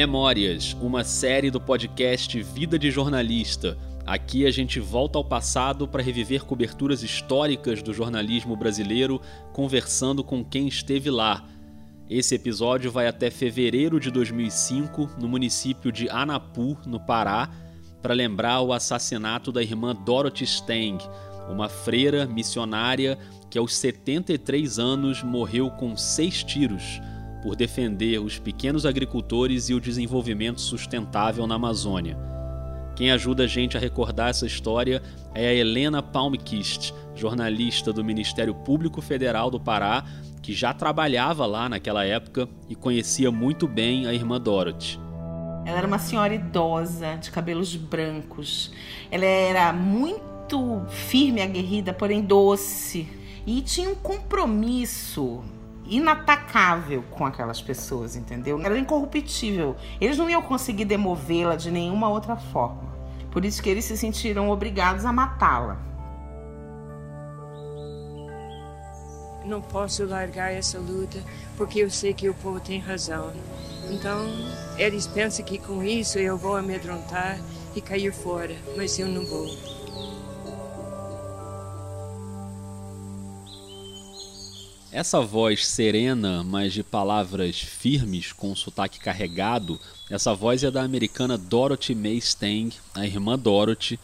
Memórias, uma série do podcast Vida de Jornalista. Aqui a gente volta ao passado para reviver coberturas históricas do jornalismo brasileiro, conversando com quem esteve lá. Esse episódio vai até fevereiro de 2005, no município de Anapu, no Pará, para lembrar o assassinato da irmã Dorothy Stang, uma freira missionária que aos 73 anos morreu com seis tiros por defender os pequenos agricultores e o desenvolvimento sustentável na Amazônia. Quem ajuda a gente a recordar essa história é a Helena Palmquist, jornalista do Ministério Público Federal do Pará, que já trabalhava lá naquela época e conhecia muito bem a irmã Dorothy. Ela era uma senhora idosa, de cabelos brancos. Ela era muito firme, aguerrida, porém doce. E tinha um compromisso inatacável com aquelas pessoas, entendeu? Era incorruptível. Eles não iam conseguir demovê-la de nenhuma outra forma. Por isso que eles se sentiram obrigados a matá-la. Não posso largar essa luta porque eu sei que o povo tem razão. Então, eles pensam que com isso eu vou amedrontar e cair fora, mas eu não vou. Essa voz serena, mas de palavras firmes, com um sotaque carregado, essa voz é da americana Dorothy May Stang, a irmã Dorothy,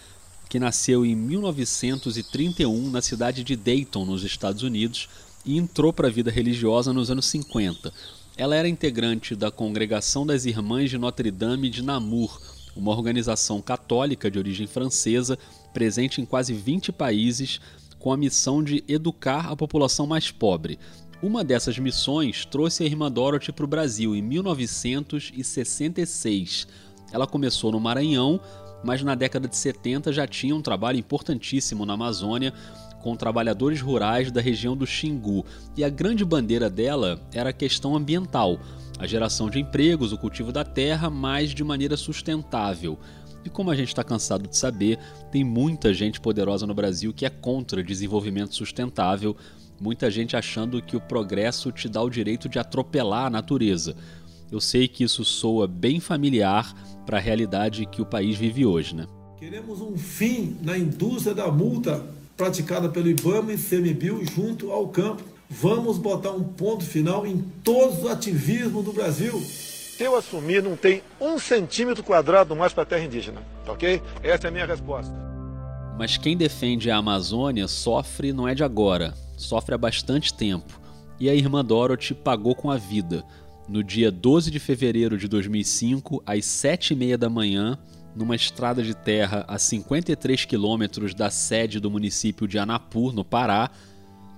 que nasceu em 1931 na cidade de Dayton, nos Estados Unidos, e entrou para a vida religiosa nos anos 50. Ela era integrante da Congregação das Irmãs de Notre Dame de Namur, uma organização católica de origem francesa, presente em quase 20 países, com a missão de educar a população mais pobre. Uma dessas missões trouxe a irmã Dorothy para o Brasil em 1966. Ela começou no Maranhão, mas na década de 70 já tinha um trabalho importantíssimo na Amazônia com trabalhadores rurais da região do Xingu. E a grande bandeira dela era a questão ambiental, a geração de empregos, o cultivo da terra, mas de maneira sustentável. E como a gente está cansado de saber, tem muita gente poderosa no Brasil que é contra desenvolvimento sustentável, muita gente achando que o progresso te dá o direito de atropelar a natureza. Eu sei que isso soa bem familiar para a realidade que o país vive hoje, né? Queremos um fim na indústria da multa praticada pelo IBAMA e CMBio junto ao campo. Vamos botar um ponto final em todos os ativismos do Brasil. Se eu assumir, não tem um centímetro quadrado mais para a terra indígena, tá ok? Essa é a minha resposta. Mas quem defende a Amazônia sofre não é de agora, sofre há bastante tempo. E a irmã Dorothy pagou com a vida. No dia 12 de fevereiro de 2005, às 7h30 da manhã, numa estrada de terra a 53 quilômetros da sede do município de Anapu, no Pará,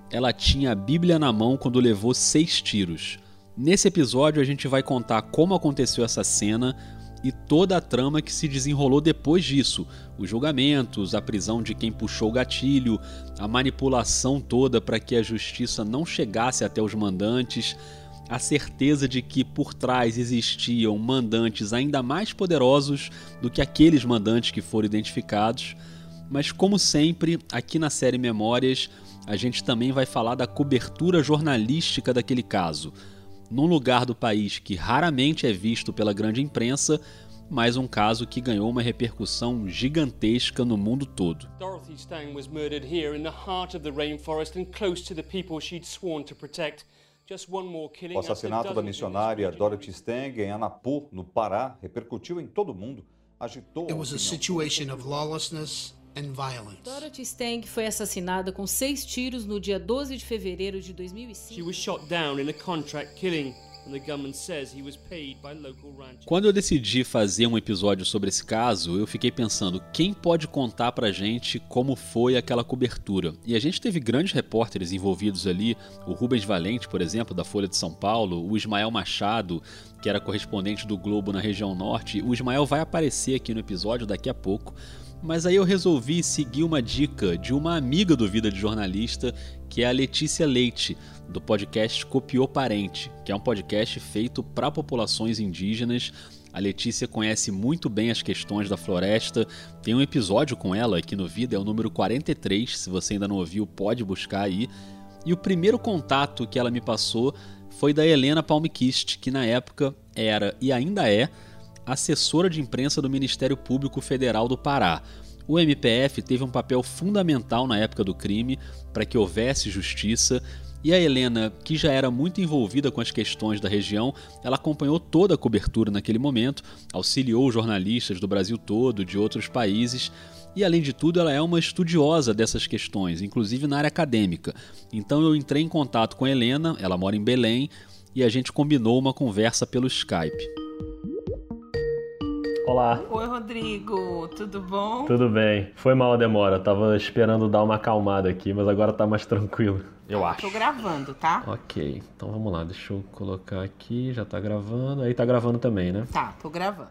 ela tinha a Bíblia na mão quando levou seis tiros. Nesse episódio a gente vai contar como aconteceu essa cena e toda a trama que se desenrolou depois disso, os julgamentos, a prisão de quem puxou o gatilho, a manipulação toda para que a justiça não chegasse até os mandantes, a certeza de que por trás existiam mandantes ainda mais poderosos do que aqueles mandantes que foram identificados. Mas como sempre, aqui na série Memórias, a gente também vai falar da cobertura jornalística daquele caso num lugar do país que raramente é visto pela grande imprensa, mas um caso que ganhou uma repercussão gigantesca no mundo todo. Dorothy Stang was murdered here in the heart of the rainforest and close to the people she'd sworn to protect. O assassinato da missionária Dorothy Stang em Anapu, no Pará, repercutiu em todo o mundo, agitou. It was a situation of lawlessness Dorothy Stang foi assassinada com seis tiros no dia 12 de fevereiro de 2005. She was shot down in a contract killing. Quando eu decidi fazer um episódio sobre esse caso, eu fiquei pensando quem pode contar pra gente como foi aquela cobertura. E a gente teve grandes repórteres envolvidos ali, o Rubens Valente, por exemplo, da Folha de São Paulo, o Ismael Machado, que era correspondente do Globo na região norte. O Ismael vai aparecer aqui no episódio daqui a pouco. Mas aí eu resolvi seguir uma dica de uma amiga do Vida de Jornalista, que é a Letícia Leite, do podcast Copiou Parente, que é um podcast feito para populações indígenas. A Letícia conhece muito bem as questões da floresta. Tem um episódio com ela aqui no Vida, é o número 43. Se você ainda não ouviu, pode buscar aí. E o primeiro contato que ela me passou foi da Helena Palmquist, que na época era e ainda é assessora de imprensa do Ministério Público Federal do Pará. O MPF teve um papel fundamental na época do crime para que houvesse justiça e a Helena, que já era muito envolvida com as questões da região, ela acompanhou toda a cobertura naquele momento, auxiliou jornalistas do Brasil todo, de outros países, e além de tudo, ela é uma estudiosa dessas questões, inclusive na área acadêmica. Então eu entrei em contato com a Helena, ela mora em Belém, e a gente combinou uma conversa pelo Skype. Olá. Oi, Rodrigo, tudo bom? Tudo bem. Foi mal a demora, tava esperando dar uma acalmada aqui, mas agora tá mais tranquilo. Eu acho. Tô gravando, tá? Ok, então vamos lá, deixa eu colocar aqui, já tá gravando. Aí tá gravando também, né? Tá, tô gravando.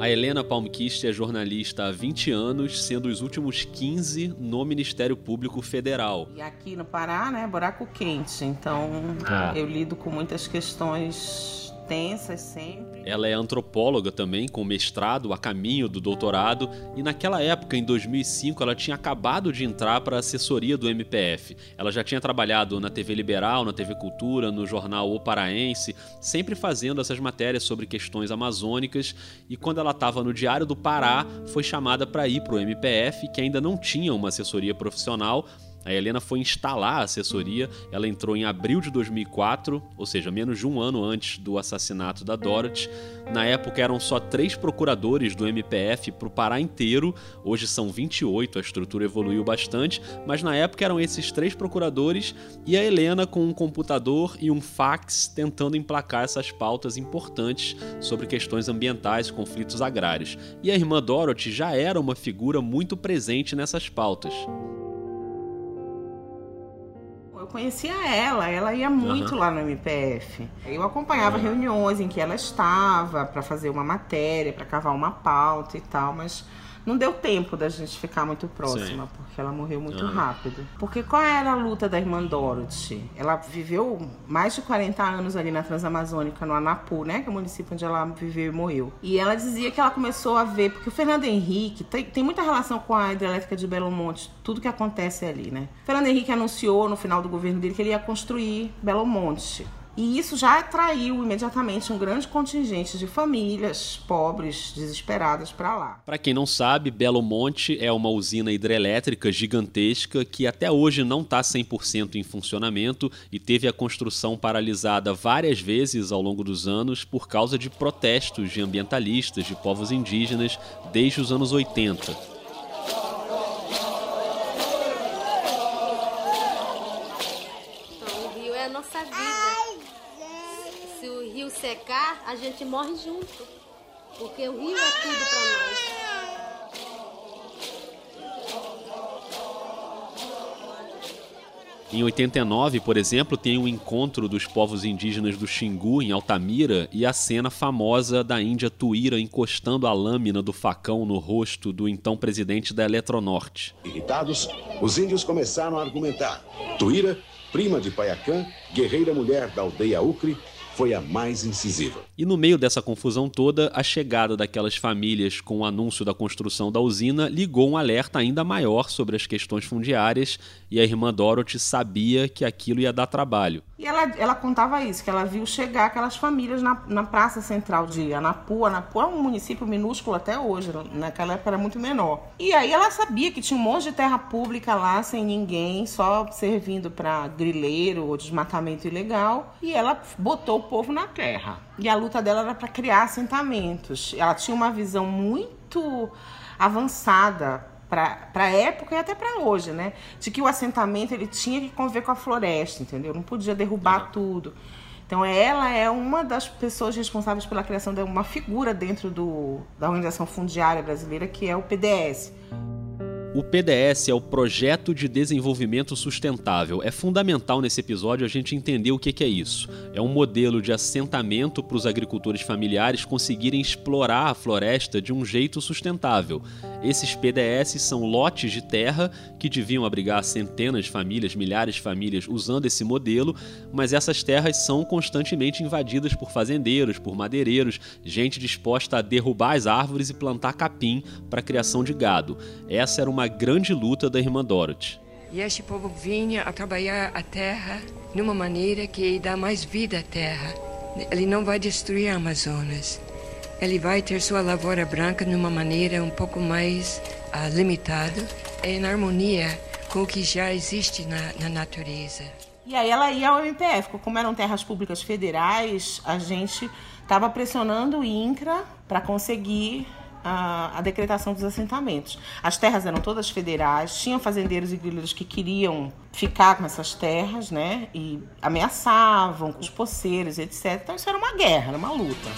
A Helena Palmquist é jornalista há 20 anos, sendo os últimos 15 no Ministério Público Federal. E aqui no Pará, né, buraco quente. Então, ah. eu lido com muitas questões tensas sempre. Ela é antropóloga também, com mestrado a caminho do doutorado, e naquela época, em 2005, ela tinha acabado de entrar para a assessoria do MPF. Ela já tinha trabalhado na TV Liberal, na TV Cultura, no jornal O Paraense, sempre fazendo essas matérias sobre questões amazônicas, e quando ela estava no Diário do Pará, foi chamada para ir para o MPF, que ainda não tinha uma assessoria profissional, a Helena foi instalar a assessoria, ela entrou em abril de 2004, ou seja, menos de um ano antes do assassinato da Dorothy. Na época eram só três procuradores do MPF para o Pará inteiro, hoje são 28, a estrutura evoluiu bastante, mas na época eram esses três procuradores e a Helena com um computador e um fax tentando emplacar essas pautas importantes sobre questões ambientais, conflitos agrários. E a irmã Dorothy já era uma figura muito presente nessas pautas conhecia ela, ela ia muito uhum. lá no MPF. Eu acompanhava uhum. reuniões em que ela estava para fazer uma matéria, para cavar uma pauta e tal, mas não deu tempo da gente ficar muito próxima, Sim. porque ela morreu muito uhum. rápido. Porque qual era a luta da irmã Dorothy? Ela viveu mais de 40 anos ali na Transamazônica, no Anapu, né? Que é o município onde ela viveu e morreu. E ela dizia que ela começou a ver, porque o Fernando Henrique tem, tem muita relação com a hidrelétrica de Belo Monte, tudo que acontece ali, né? O Fernando Henrique anunciou no final do governo dele que ele ia construir Belo Monte. E isso já atraiu imediatamente um grande contingente de famílias pobres, desesperadas para lá. Para quem não sabe, Belo Monte é uma usina hidrelétrica gigantesca que até hoje não está 100% em funcionamento e teve a construção paralisada várias vezes ao longo dos anos por causa de protestos de ambientalistas, de povos indígenas, desde os anos 80. Secar, a gente morre junto. Porque o rio é tudo para nós. Em 89, por exemplo, tem o um encontro dos povos indígenas do Xingu, em Altamira, e a cena famosa da Índia Tuíra encostando a lâmina do facão no rosto do então presidente da Eletronorte. Irritados, os índios começaram a argumentar. Tuíra, prima de Paiacã, guerreira mulher da aldeia Ucre, foi a mais incisiva. E no meio dessa confusão toda, a chegada daquelas famílias com o anúncio da construção da usina ligou um alerta ainda maior sobre as questões fundiárias e a irmã Dorothy sabia que aquilo ia dar trabalho. E ela, ela contava isso, que ela viu chegar aquelas famílias na, na praça central de Anapu. Anapu é um município minúsculo até hoje, naquela época era muito menor. E aí ela sabia que tinha um monte de terra pública lá, sem ninguém, só servindo para grileiro ou desmatamento ilegal. E ela botou povo na terra. E a luta dela era para criar assentamentos. Ela tinha uma visão muito avançada para a época e até para hoje, né? De que o assentamento ele tinha que conviver com a floresta, entendeu? Não podia derrubar uhum. tudo. Então ela é uma das pessoas responsáveis pela criação de uma figura dentro do, da Organização Fundiária Brasileira, que é o PDS. O PDS é o Projeto de Desenvolvimento Sustentável. É fundamental nesse episódio a gente entender o que é isso. É um modelo de assentamento para os agricultores familiares conseguirem explorar a floresta de um jeito sustentável. Esses PDS são lotes de terra que deviam abrigar centenas de famílias, milhares de famílias usando esse modelo, mas essas terras são constantemente invadidas por fazendeiros, por madeireiros, gente disposta a derrubar as árvores e plantar capim para criação de gado. Essa era uma uma grande luta da irmã Dorothy. E este povo vinha a trabalhar a terra numa maneira que dá mais vida à terra. Ele não vai destruir a Amazonas. Ele vai ter sua lavoura branca numa maneira um pouco mais uh, limitada, em harmonia com o que já existe na, na natureza. E aí ela ia ao MPF, como eram terras públicas federais, a gente estava pressionando o INCRA para conseguir a, a, decretação dos assentamentos. As terras eram todas federais, tinham fazendeiros e grileiros que queriam ficar com essas terras, né? E ameaçavam os poceiros, etc. Então isso era uma guerra, era uma luta.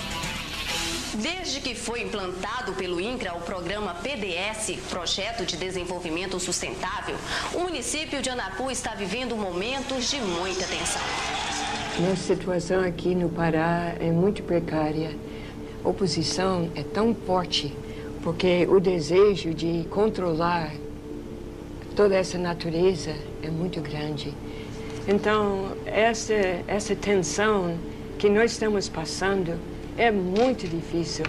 Desde que foi implantado pelo INCRA o programa PDS, Projeto de Desenvolvimento Sustentável, o município de Anapu está vivendo momentos de muita tensão. Nossa situação aqui no Pará é muito precária. Oposição é tão forte porque o desejo de controlar toda essa natureza é muito grande. Então, essa, essa tensão que nós estamos passando é muito difícil.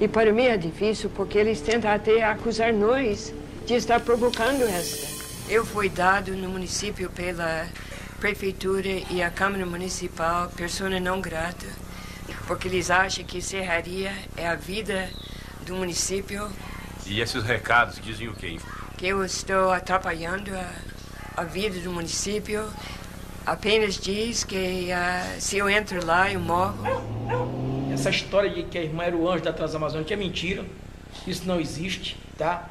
E para mim é difícil porque eles tentam até acusar nós de estar provocando esta. Eu fui dado no município pela prefeitura e a Câmara Municipal persona não grata, porque eles acham que serraria é a vida do município. E esses recados dizem o quê? Que eu estou atrapalhando a, a vida do município. Apenas diz que uh, se eu entro lá, eu morro. Essa história de que a irmã era o anjo da Transamazônica é mentira. Isso não existe, tá?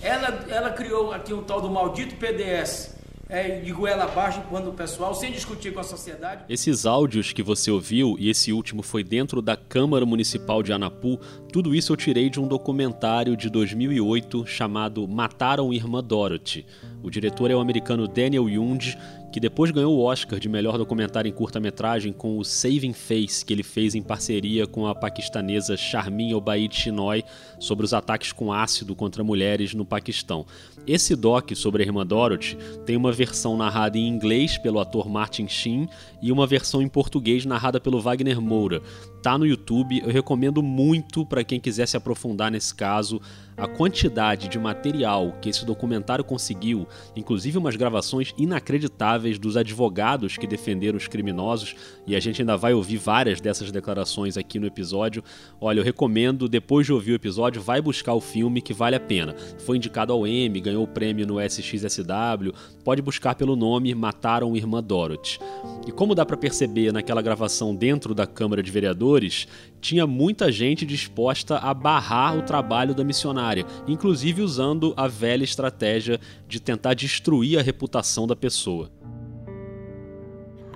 Ela, ela criou aqui um tal do maldito PDS é, de goela abaixo quando o pessoal, sem discutir com a sociedade. Esses áudios que você ouviu, e esse último foi dentro da Câmara Municipal de Anapu, tudo isso eu tirei de um documentário de 2008 chamado Mataram Irmã Dorothy. O diretor é o americano Daniel Yund que depois ganhou o Oscar de melhor documentário em curta-metragem com o Saving Face, que ele fez em parceria com a paquistanesa Charmin Obaid Chinoy sobre os ataques com ácido contra mulheres no Paquistão. Esse doc sobre a irmã Dorothy tem uma versão narrada em inglês pelo ator Martin Sheen e uma versão em português narrada pelo Wagner Moura. Tá no YouTube, eu recomendo muito para quem quiser se aprofundar nesse caso a quantidade de material que esse documentário conseguiu, inclusive umas gravações inacreditáveis dos advogados que defenderam os criminosos, e a gente ainda vai ouvir várias dessas declarações aqui no episódio. Olha, eu recomendo, depois de ouvir o episódio, vai buscar o filme que vale a pena. Foi indicado ao Emmy, ganhou o prêmio no SXSW, pode buscar pelo nome Mataram Irmã Dorothy. E como dá para perceber naquela gravação dentro da Câmara de Vereadores, tinha muita gente disposta a barrar o trabalho da missionária, inclusive usando a velha estratégia de tentar destruir a reputação da pessoa.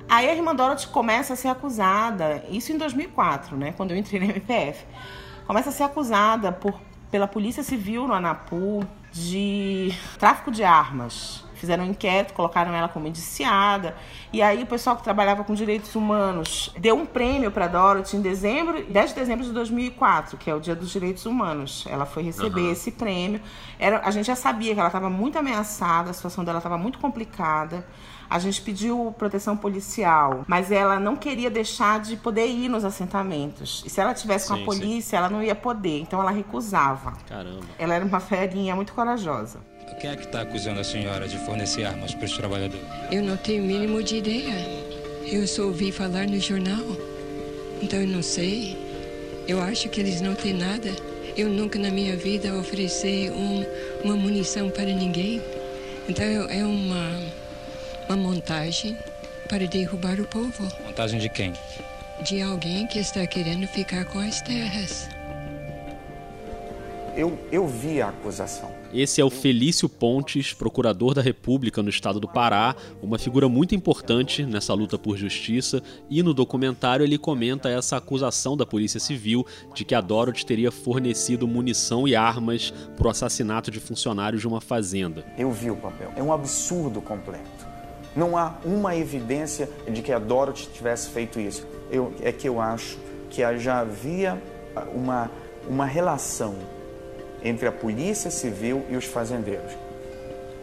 Aí a irmã Dorothy começa a ser acusada, isso em 2004, né, quando eu entrei na MPF. Começa a ser acusada por, pela Polícia Civil no Anapu de tráfico de armas fizeram um inquérito, colocaram ela como indiciada. E aí o pessoal que trabalhava com direitos humanos deu um prêmio para Dorothy em dezembro, 10 de dezembro de 2004, que é o Dia dos Direitos Humanos. Ela foi receber uhum. esse prêmio. Era, a gente já sabia que ela estava muito ameaçada, a situação dela estava muito complicada. A gente pediu proteção policial, mas ela não queria deixar de poder ir nos assentamentos. E se ela tivesse com sim, a polícia, sim. ela não ia poder. Então ela recusava. Caramba. Ela era uma ferinha muito corajosa. Quem é que está acusando a senhora de fornecer armas para os trabalhadores? Eu não tenho o mínimo de ideia. Eu só ouvi falar no jornal. Então eu não sei. Eu acho que eles não têm nada. Eu nunca na minha vida ofereci um, uma munição para ninguém. Então é uma, uma montagem para derrubar o povo. Montagem de quem? De alguém que está querendo ficar com as terras. Eu, eu vi a acusação. Esse é o Felício Pontes, procurador da República no estado do Pará, uma figura muito importante nessa luta por justiça, e no documentário ele comenta essa acusação da Polícia Civil de que a Dorothy teria fornecido munição e armas para o assassinato de funcionários de uma fazenda. Eu vi o papel. É um absurdo completo. Não há uma evidência de que a Dorothy tivesse feito isso. Eu, é que eu acho que já havia uma, uma relação entre a polícia civil e os fazendeiros.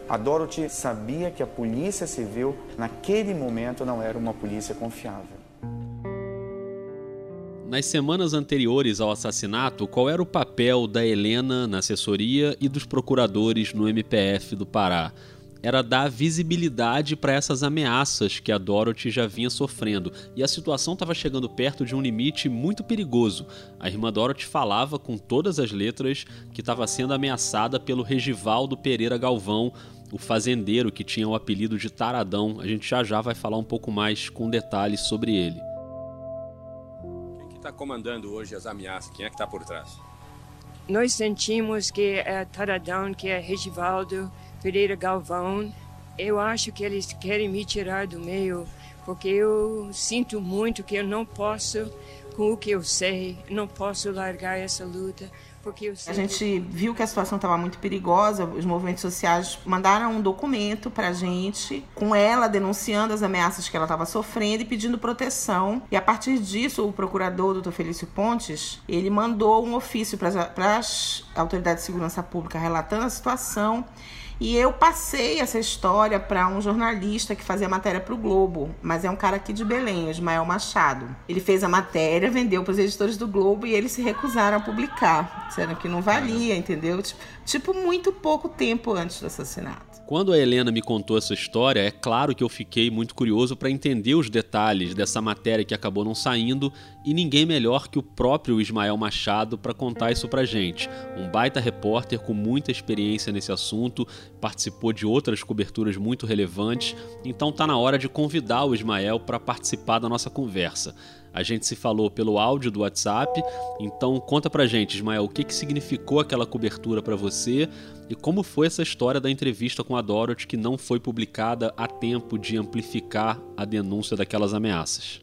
A Dorothy sabia que a polícia civil, naquele momento, não era uma polícia confiável. Nas semanas anteriores ao assassinato, qual era o papel da Helena na assessoria e dos procuradores no MPF do Pará? Era dar visibilidade para essas ameaças que a Dorothy já vinha sofrendo. E a situação estava chegando perto de um limite muito perigoso. A irmã Dorothy falava com todas as letras que estava sendo ameaçada pelo Regivaldo Pereira Galvão, o fazendeiro que tinha o apelido de Taradão. A gente já já vai falar um pouco mais com detalhes sobre ele. Quem está comandando hoje as ameaças? Quem é que está por trás? Nós sentimos que é Taradão, que é Regivaldo Pereira Galvão. Eu acho que eles querem me tirar do meio, porque eu sinto muito que eu não posso, com o que eu sei, não posso largar essa luta a gente viu que a situação estava muito perigosa, os movimentos sociais mandaram um documento para a gente, com ela denunciando as ameaças que ela estava sofrendo e pedindo proteção. E a partir disso, o procurador, doutor Felício Pontes, ele mandou um ofício para as autoridades de segurança pública relatando a situação e eu passei essa história para um jornalista que fazia matéria para o Globo, mas é um cara aqui de Belém, Ismael Machado. Ele fez a matéria, vendeu para os editores do Globo e eles se recusaram a publicar, disseram que não valia, entendeu? Tipo, tipo muito pouco tempo antes do assassinato. Quando a Helena me contou essa história, é claro que eu fiquei muito curioso para entender os detalhes dessa matéria que acabou não saindo e ninguém melhor que o próprio Ismael Machado para contar isso pra gente. Um baita repórter com muita experiência nesse assunto, participou de outras coberturas muito relevantes, então tá na hora de convidar o Ismael para participar da nossa conversa. A gente se falou pelo áudio do WhatsApp, então conta pra gente, Ismael, o que, que significou aquela cobertura para você e como foi essa história da entrevista com a Dorothy que não foi publicada a tempo de amplificar a denúncia daquelas ameaças.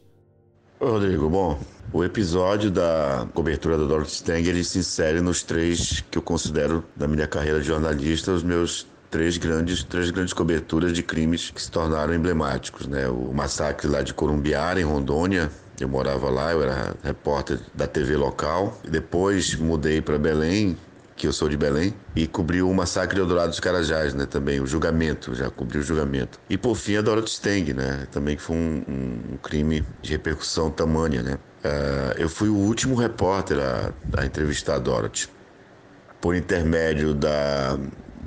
Rodrigo, bom, o episódio da cobertura da Dorothy Stang ele se insere nos três que eu considero da minha carreira de jornalista os meus três grandes, três grandes coberturas de crimes que se tornaram emblemáticos, né? O massacre lá de Corumbiara, em Rondônia, eu morava lá, eu era repórter da TV local. Depois mudei para Belém, que eu sou de Belém, e cobri o massacre de Eldorado dos Carajás, né, também, o julgamento, já cobri o julgamento. E por fim a Dorothy Steng, né, também que foi um, um, um crime de repercussão tamanha, né. Uh, eu fui o último repórter a, a entrevistar a Dorothy. Por intermédio da,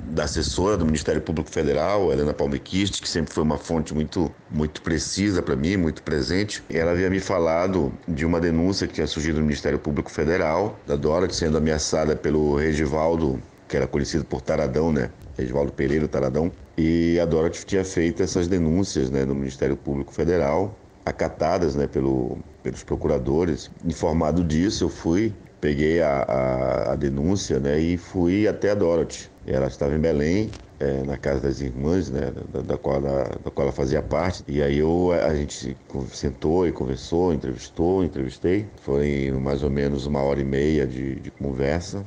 da assessora do Ministério Público Federal, Helena Palmequist, que sempre foi uma fonte muito, muito precisa para mim, muito presente. Ela havia me falado de uma denúncia que tinha surgido no Ministério Público Federal, da Dorothy sendo ameaçada pelo Regivaldo, que era conhecido por Taradão, né? Regivaldo Pereira Taradão. E a Dorothy tinha feito essas denúncias né, no Ministério Público Federal, acatadas né, pelo, pelos procuradores. Informado disso, eu fui, peguei a, a, a denúncia né, e fui até a Dorothy ela estava em Belém, é, na casa das irmãs, né, da, da, qual ela, da qual ela fazia parte. E aí eu, a gente sentou e conversou, entrevistou, entrevistei. Foi mais ou menos uma hora e meia de, de conversa.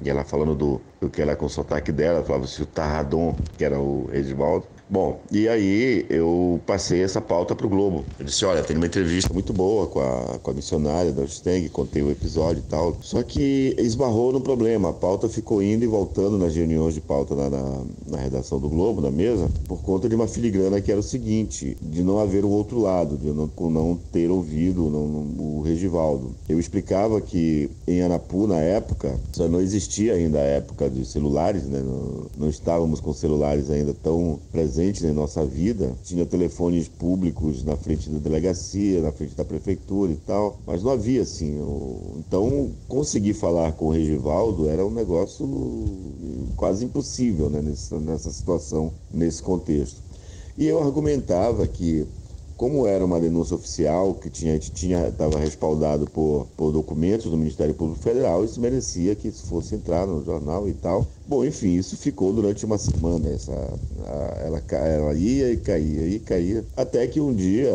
E ela falando do, do que ela com o sotaque dela, falava se o Tarradon, que era o Edvaldo, Bom, e aí eu passei essa pauta para o Globo. Eu disse, olha, tem uma entrevista muito boa com a, com a missionária da Steng, contei o episódio e tal. Só que esbarrou no problema. A pauta ficou indo e voltando nas reuniões de pauta na, na, na redação do Globo, na mesa, por conta de uma filigrana que era o seguinte, de não haver o outro lado, de não, não ter ouvido não, o Regivaldo. Eu explicava que em Anapu, na época, só não existia ainda a época de celulares, né? não, não estávamos com celulares ainda tão presentes presente em nossa vida. Tinha telefones públicos na frente da delegacia, na frente da prefeitura e tal, mas não havia assim. Então, conseguir falar com o Regivaldo era um negócio quase impossível né, nessa situação, nesse contexto. E eu argumentava que como era uma denúncia oficial que tinha tinha estava respaldado por, por documentos do Ministério Público Federal, isso merecia que isso fosse entrar no jornal e tal. Bom, enfim, isso ficou durante uma semana. Essa, a, ela, ela ia e caía, ia e caía. Até que um dia,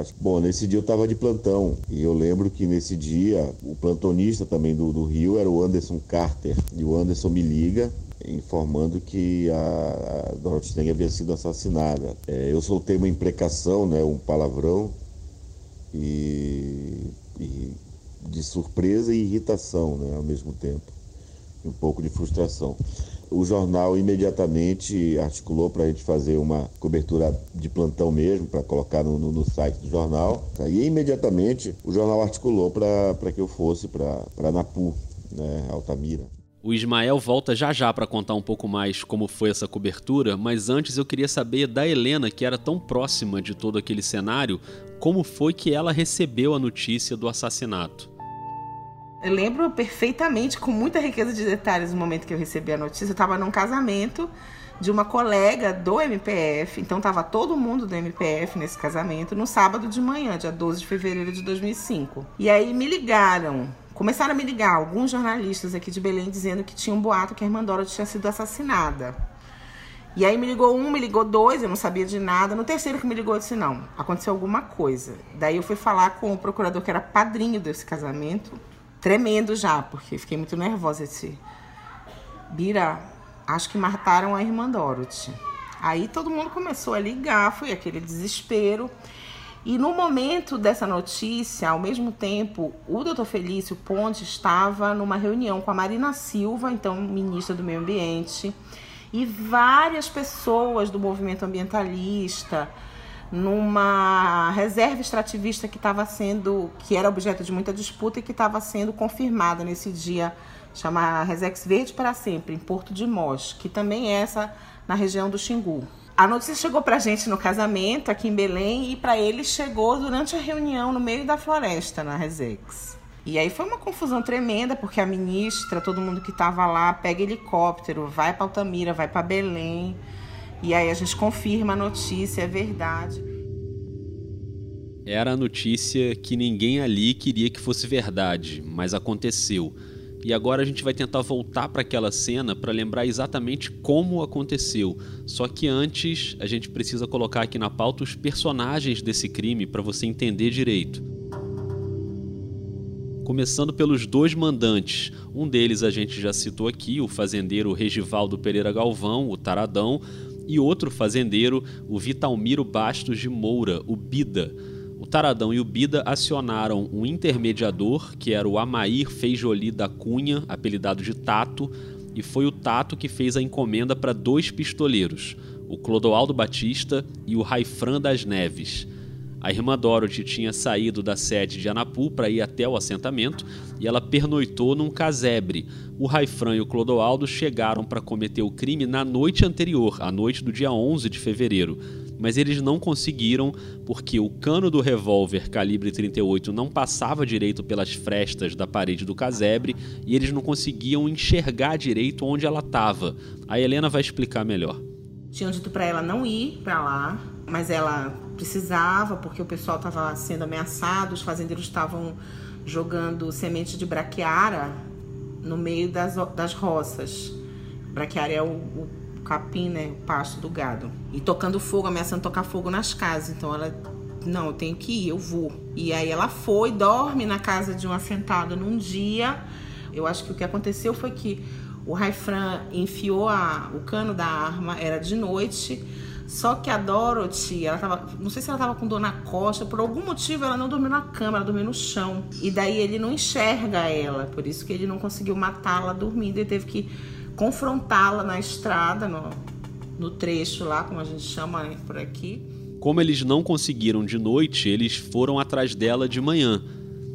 acho, bom, nesse dia eu estava de plantão. E eu lembro que nesse dia, o plantonista também do, do Rio era o Anderson Carter. E o Anderson me liga informando que a, a Dorothy Stang havia sido assassinada. É, eu soltei uma imprecação, né, um palavrão, e, e de surpresa e irritação né, ao mesmo tempo, um pouco de frustração. O jornal imediatamente articulou para a gente fazer uma cobertura de plantão mesmo, para colocar no, no, no, site do jornal. E imediatamente o jornal articulou para que eu fosse para Napu, né, Altamira. O Ismael volta já já para contar um pouco mais como foi essa cobertura, mas antes eu queria saber da Helena, que era tão próxima de todo aquele cenário, como foi que ela recebeu a notícia do assassinato. Eu lembro perfeitamente, com muita riqueza de detalhes, no momento que eu recebi a notícia. Eu estava num casamento de uma colega do MPF, então estava todo mundo do MPF nesse casamento, no sábado de manhã, dia 12 de fevereiro de 2005. E aí me ligaram Começaram a me ligar alguns jornalistas aqui de Belém dizendo que tinha um boato que a irmã Dora tinha sido assassinada. E aí me ligou um, me ligou dois, eu não sabia de nada. No terceiro que me ligou, eu disse, não, aconteceu alguma coisa. Daí eu fui falar com o procurador que era padrinho desse casamento, tremendo já, porque fiquei muito nervosa. Eu disse, Bira, acho que mataram a irmã Dorothy. Aí todo mundo começou a ligar, foi aquele desespero. E no momento dessa notícia, ao mesmo tempo, o doutor Felício Ponte estava numa reunião com a Marina Silva, então ministra do Meio Ambiente, e várias pessoas do movimento ambientalista, numa reserva extrativista que estava sendo, que era objeto de muita disputa e que estava sendo confirmada nesse dia, chama Resex Verde para Sempre, em Porto de Mós, que também é essa na região do Xingu. A notícia chegou pra gente no casamento aqui em Belém e para ele chegou durante a reunião no meio da floresta na Resex. E aí foi uma confusão tremenda, porque a ministra, todo mundo que estava lá, pega helicóptero, vai para Altamira, vai para Belém. E aí a gente confirma a notícia, é verdade. Era a notícia que ninguém ali queria que fosse verdade, mas aconteceu. E agora a gente vai tentar voltar para aquela cena para lembrar exatamente como aconteceu. Só que antes a gente precisa colocar aqui na pauta os personagens desse crime para você entender direito. Começando pelos dois mandantes. Um deles a gente já citou aqui, o fazendeiro Regivaldo Pereira Galvão, o Taradão, e outro fazendeiro, o Vitalmiro Bastos de Moura, o Bida Taradão e o Bida acionaram um intermediador, que era o Amair Feijoli da Cunha, apelidado de Tato, e foi o Tato que fez a encomenda para dois pistoleiros, o Clodoaldo Batista e o Raifran das Neves. A irmã Dorothy tinha saído da sede de Anapu para ir até o assentamento e ela pernoitou num casebre. O Raifran e o Clodoaldo chegaram para cometer o crime na noite anterior, a noite do dia 11 de fevereiro mas eles não conseguiram porque o cano do revólver calibre 38 não passava direito pelas frestas da parede do casebre e eles não conseguiam enxergar direito onde ela estava. A Helena vai explicar melhor. Tinham dito para ela não ir para lá, mas ela precisava porque o pessoal estava sendo ameaçado, os fazendeiros estavam jogando semente de braquiara no meio das, das roças. Braquiara é o, o capim, né, o pasto do gado. E tocando fogo, ameaçando tocar fogo nas casas. Então ela, não, eu tenho que ir, eu vou. E aí ela foi, dorme na casa de um assentado num dia. Eu acho que o que aconteceu foi que o Raifran enfiou a, o cano da arma, era de noite. Só que a Dorothy, ela tava, não sei se ela tava com dor na costa, por algum motivo ela não dormiu na cama, ela dormiu no chão. E daí ele não enxerga ela, por isso que ele não conseguiu matá-la dormindo, ele teve que confrontá-la na estrada, no, no trecho lá, como a gente chama né, por aqui. Como eles não conseguiram de noite, eles foram atrás dela de manhã.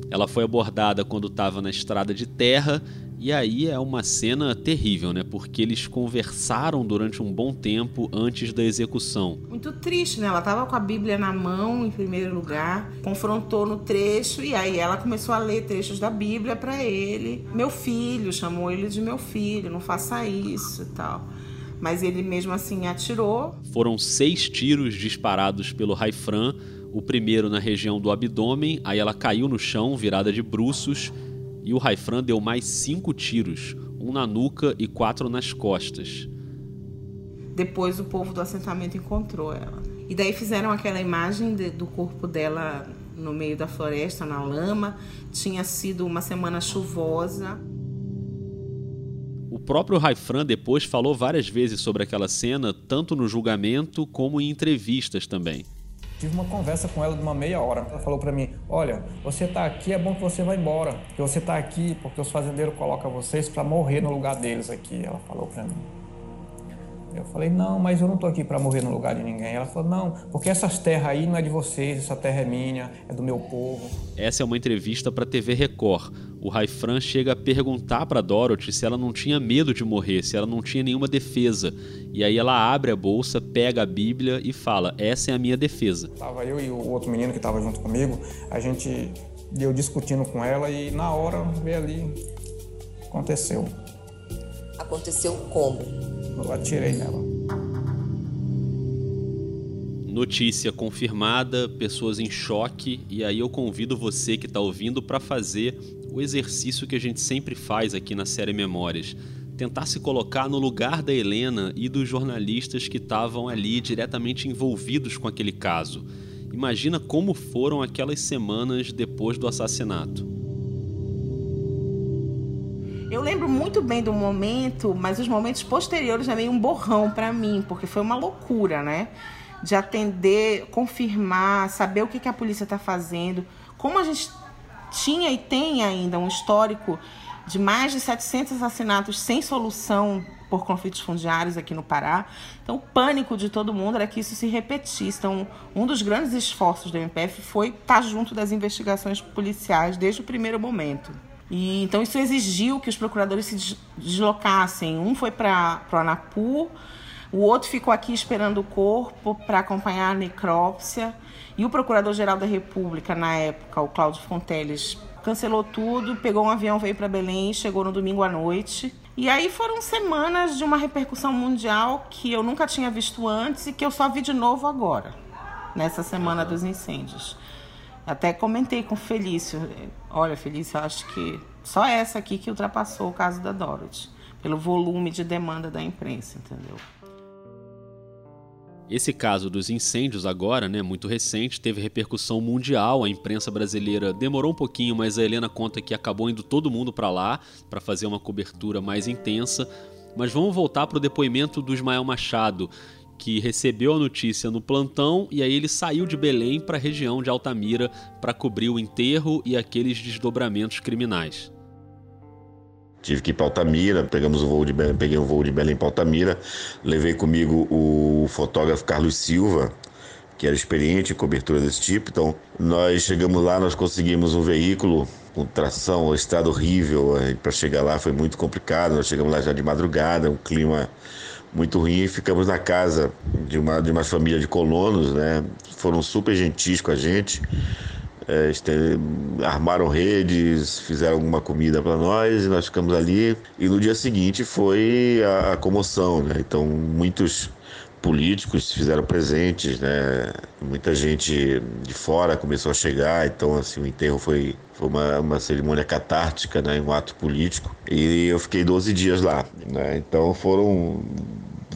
Ela foi abordada quando estava na estrada de terra e aí é uma cena terrível, né? Porque eles conversaram durante um bom tempo antes da execução. Muito triste, né? Ela tava com a Bíblia na mão, em primeiro lugar, confrontou no trecho e aí ela começou a ler trechos da Bíblia para ele. Meu filho, chamou ele de meu filho, não faça isso e tal. Mas ele mesmo assim atirou. Foram seis tiros disparados pelo Raifran, o primeiro na região do abdômen, aí ela caiu no chão, virada de bruços e o Raifran deu mais cinco tiros, um na nuca e quatro nas costas. Depois o povo do assentamento encontrou ela. E daí fizeram aquela imagem de, do corpo dela no meio da floresta, na lama. Tinha sido uma semana chuvosa. O próprio Raifran depois falou várias vezes sobre aquela cena, tanto no julgamento como em entrevistas também. Tive uma conversa com ela de uma meia hora. Ela falou para mim: Olha, você está aqui, é bom que você vá embora. Porque você está aqui porque os fazendeiros colocam vocês para morrer no lugar deles aqui. Ela falou para mim. Eu falei: Não, mas eu não estou aqui para morrer no lugar de ninguém. Ela falou: Não, porque essas terras aí não é de vocês, essa terra é minha, é do meu povo. Essa é uma entrevista para TV Record. O Raifran chega a perguntar para Dorothy se ela não tinha medo de morrer, se ela não tinha nenhuma defesa. E aí ela abre a bolsa, pega a Bíblia e fala: "Essa é a minha defesa". Tava eu e o outro menino que estava junto comigo, a gente deu discutindo com ela e na hora veio ali aconteceu. Aconteceu como? Eu atirei nela. Notícia confirmada, pessoas em choque, e aí eu convido você que está ouvindo para fazer o exercício que a gente sempre faz aqui na série Memórias. Tentar se colocar no lugar da Helena e dos jornalistas que estavam ali diretamente envolvidos com aquele caso. Imagina como foram aquelas semanas depois do assassinato. Eu lembro muito bem do momento, mas os momentos posteriores é meio um borrão para mim, porque foi uma loucura, né? De atender, confirmar, saber o que, que a polícia está fazendo. Como a gente tinha e tem ainda um histórico de mais de 700 assassinatos sem solução por conflitos fundiários aqui no Pará. Então, o pânico de todo mundo era que isso se repetisse. Então, um dos grandes esforços do MPF foi estar junto das investigações policiais desde o primeiro momento. E então isso exigiu que os procuradores se deslocassem. Um foi para o Anapu, o outro ficou aqui esperando o corpo para acompanhar a necrópsia. E o Procurador-Geral da República, na época, o Cláudio Fonteles, cancelou tudo, pegou um avião, veio para Belém, chegou no domingo à noite. E aí foram semanas de uma repercussão mundial que eu nunca tinha visto antes e que eu só vi de novo agora, nessa semana dos incêndios. Até comentei com o Felício. Olha, Felício, eu acho que só essa aqui que ultrapassou o caso da Dorothy, pelo volume de demanda da imprensa, entendeu? Esse caso dos incêndios agora, né, muito recente, teve repercussão mundial. A imprensa brasileira demorou um pouquinho, mas a Helena conta que acabou indo todo mundo para lá para fazer uma cobertura mais intensa. Mas vamos voltar para o depoimento do Ismael Machado, que recebeu a notícia no plantão e aí ele saiu de Belém para a região de Altamira para cobrir o enterro e aqueles desdobramentos criminais. Tive que ir para Altamira, pegamos o voo de Belém, peguei um voo de Belém para Altamira, levei comigo o fotógrafo Carlos Silva, que era experiente em cobertura desse tipo. Então, nós chegamos lá, nós conseguimos um veículo com tração, estrada horrível, para chegar lá foi muito complicado. Nós chegamos lá já de madrugada, um clima muito ruim, ficamos na casa de uma de uma família de colonos, né? Foram super gentis com a gente é, armaram redes, fizeram alguma comida para nós e nós ficamos ali. E no dia seguinte foi a, a comoção, né? Então muitos políticos se fizeram presentes, né? Muita gente de fora começou a chegar, então assim o enterro foi, foi uma, uma cerimônia catártica, né? Um ato político. E eu fiquei 12 dias lá, né? Então foram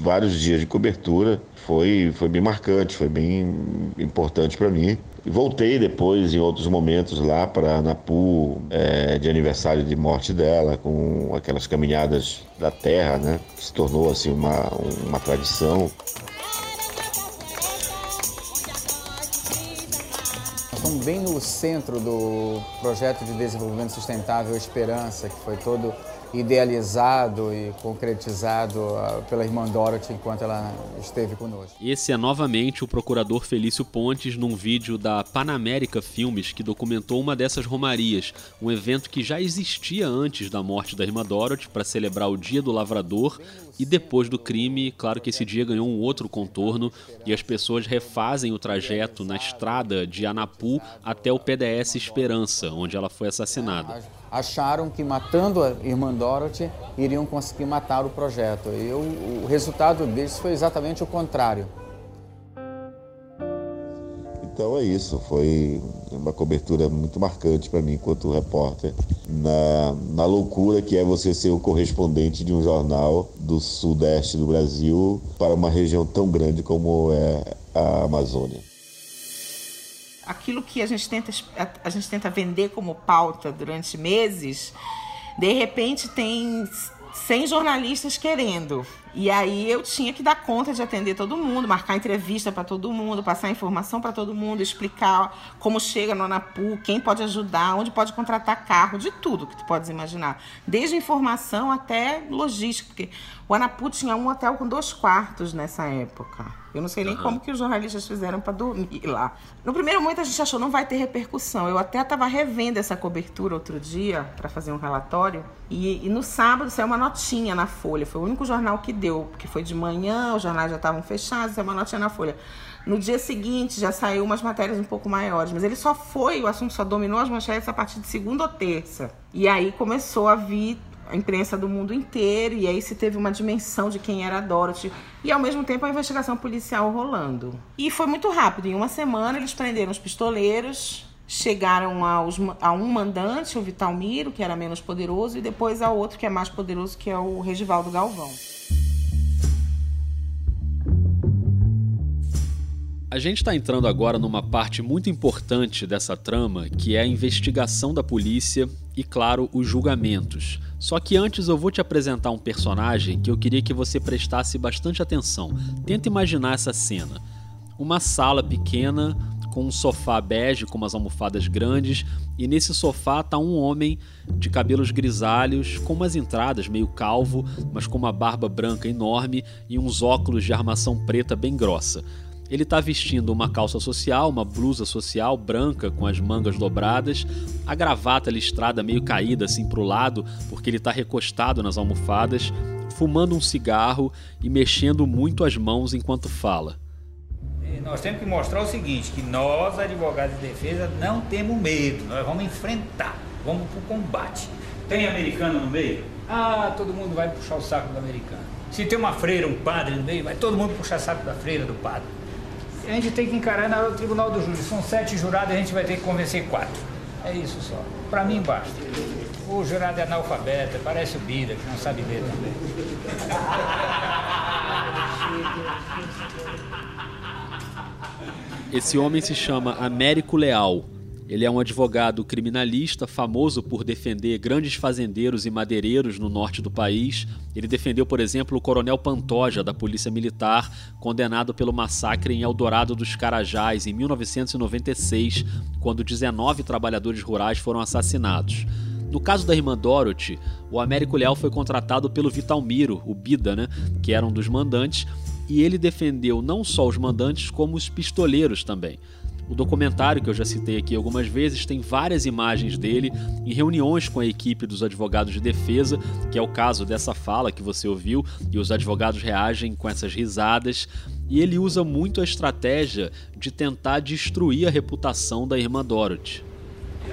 vários dias de cobertura. Foi, foi bem marcante, foi bem importante para mim. E voltei depois, em outros momentos, lá para Napu, é, de aniversário de morte dela, com aquelas caminhadas da terra, né? Se tornou assim uma, uma tradição. Estamos bem no centro do projeto de desenvolvimento sustentável Esperança, que foi todo idealizado e concretizado ah, pela irmã Dorothy enquanto ela esteve conosco. Esse é novamente o procurador Felício Pontes num vídeo da Panamérica Filmes que documentou uma dessas romarias, um evento que já existia antes da morte da irmã Dorothy para celebrar o Dia do Lavrador e depois do crime, claro que esse dia ganhou um outro contorno e as pessoas refazem o trajeto na estrada de Anapu até o PDS Esperança, onde ela foi assassinada acharam que matando a irmã Dorothy iriam conseguir matar o projeto. E o, o resultado deles foi exatamente o contrário. Então é isso, foi uma cobertura muito marcante para mim enquanto repórter, na, na loucura que é você ser o correspondente de um jornal do sudeste do Brasil para uma região tão grande como é a Amazônia aquilo que a gente tenta a, gente tenta vender como pauta durante meses, de repente tem 100 jornalistas querendo. E aí eu tinha que dar conta de atender todo mundo, marcar entrevista para todo mundo, passar informação para todo mundo, explicar como chega no Anapu, quem pode ajudar, onde pode contratar carro, de tudo que tu podes imaginar. Desde informação até logística, porque o Anapu tinha um hotel com dois quartos nessa época. Eu não sei nem uhum. como que os jornalistas fizeram para dormir lá. No primeiro momento a gente achou não vai ter repercussão. Eu até estava revendo essa cobertura outro dia para fazer um relatório e, e, no sábado saiu uma notinha na Folha. Foi o único jornal que deu, porque foi de manhã, os jornais já estavam fechados, saiu uma notinha na Folha. No dia seguinte já saiu umas matérias um pouco maiores, mas ele só foi, o assunto só dominou as manchetes a partir de segunda ou terça. E aí começou a vir a imprensa do mundo inteiro, e aí se teve uma dimensão de quem era a Dorothy, e ao mesmo tempo a investigação policial rolando. E foi muito rápido, em uma semana eles prenderam os pistoleiros, chegaram aos, a um mandante, o Vital Miro, que era menos poderoso, e depois ao outro que é mais poderoso, que é o Regivaldo Galvão. A gente está entrando agora numa parte muito importante dessa trama, que é a investigação da polícia e, claro, os julgamentos. Só que antes eu vou te apresentar um personagem que eu queria que você prestasse bastante atenção. Tenta imaginar essa cena: uma sala pequena com um sofá bege com umas almofadas grandes, e nesse sofá tá um homem de cabelos grisalhos, com umas entradas meio calvo, mas com uma barba branca enorme e uns óculos de armação preta bem grossa. Ele está vestindo uma calça social, uma blusa social branca com as mangas dobradas, a gravata listrada meio caída assim para o lado, porque ele está recostado nas almofadas, fumando um cigarro e mexendo muito as mãos enquanto fala. Nós temos que mostrar o seguinte, que nós, advogados de defesa, não temos medo, nós vamos enfrentar, vamos para o combate. Tem americano no meio? Ah, todo mundo vai puxar o saco do americano. Se tem uma freira, um padre no meio, vai todo mundo puxar saco da freira, do padre a gente tem que encarar na tribunal do júri. São sete jurados, a gente vai ter que convencer quatro. É isso só. Para mim basta. O jurado é analfabeto, parece o Bira, que não sabe ler também. Esse homem se chama Américo Leal. Ele é um advogado criminalista famoso por defender grandes fazendeiros e madeireiros no norte do país. Ele defendeu, por exemplo, o coronel Pantoja, da Polícia Militar, condenado pelo massacre em Eldorado dos Carajás em 1996, quando 19 trabalhadores rurais foram assassinados. No caso da irmã Dorothy, o Américo Leal foi contratado pelo Vitalmiro, o Bida, né, que era um dos mandantes, e ele defendeu não só os mandantes, como os pistoleiros também. O documentário que eu já citei aqui algumas vezes tem várias imagens dele em reuniões com a equipe dos advogados de defesa, que é o caso dessa fala que você ouviu, e os advogados reagem com essas risadas. E ele usa muito a estratégia de tentar destruir a reputação da irmã Dorothy.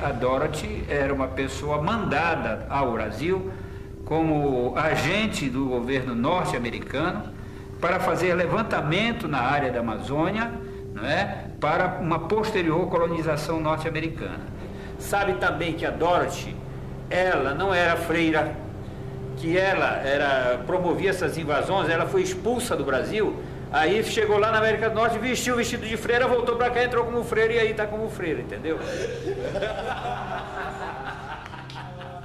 A Dorothy era uma pessoa mandada ao Brasil como agente do governo norte-americano para fazer levantamento na área da Amazônia não é? para uma posterior colonização norte-americana. Sabe também que a Dorothy, ela não era freira, que ela era promovia essas invasões, ela foi expulsa do Brasil, aí chegou lá na América do Norte, vestiu o vestido de freira, voltou para cá, entrou como freira e aí está como freira, entendeu?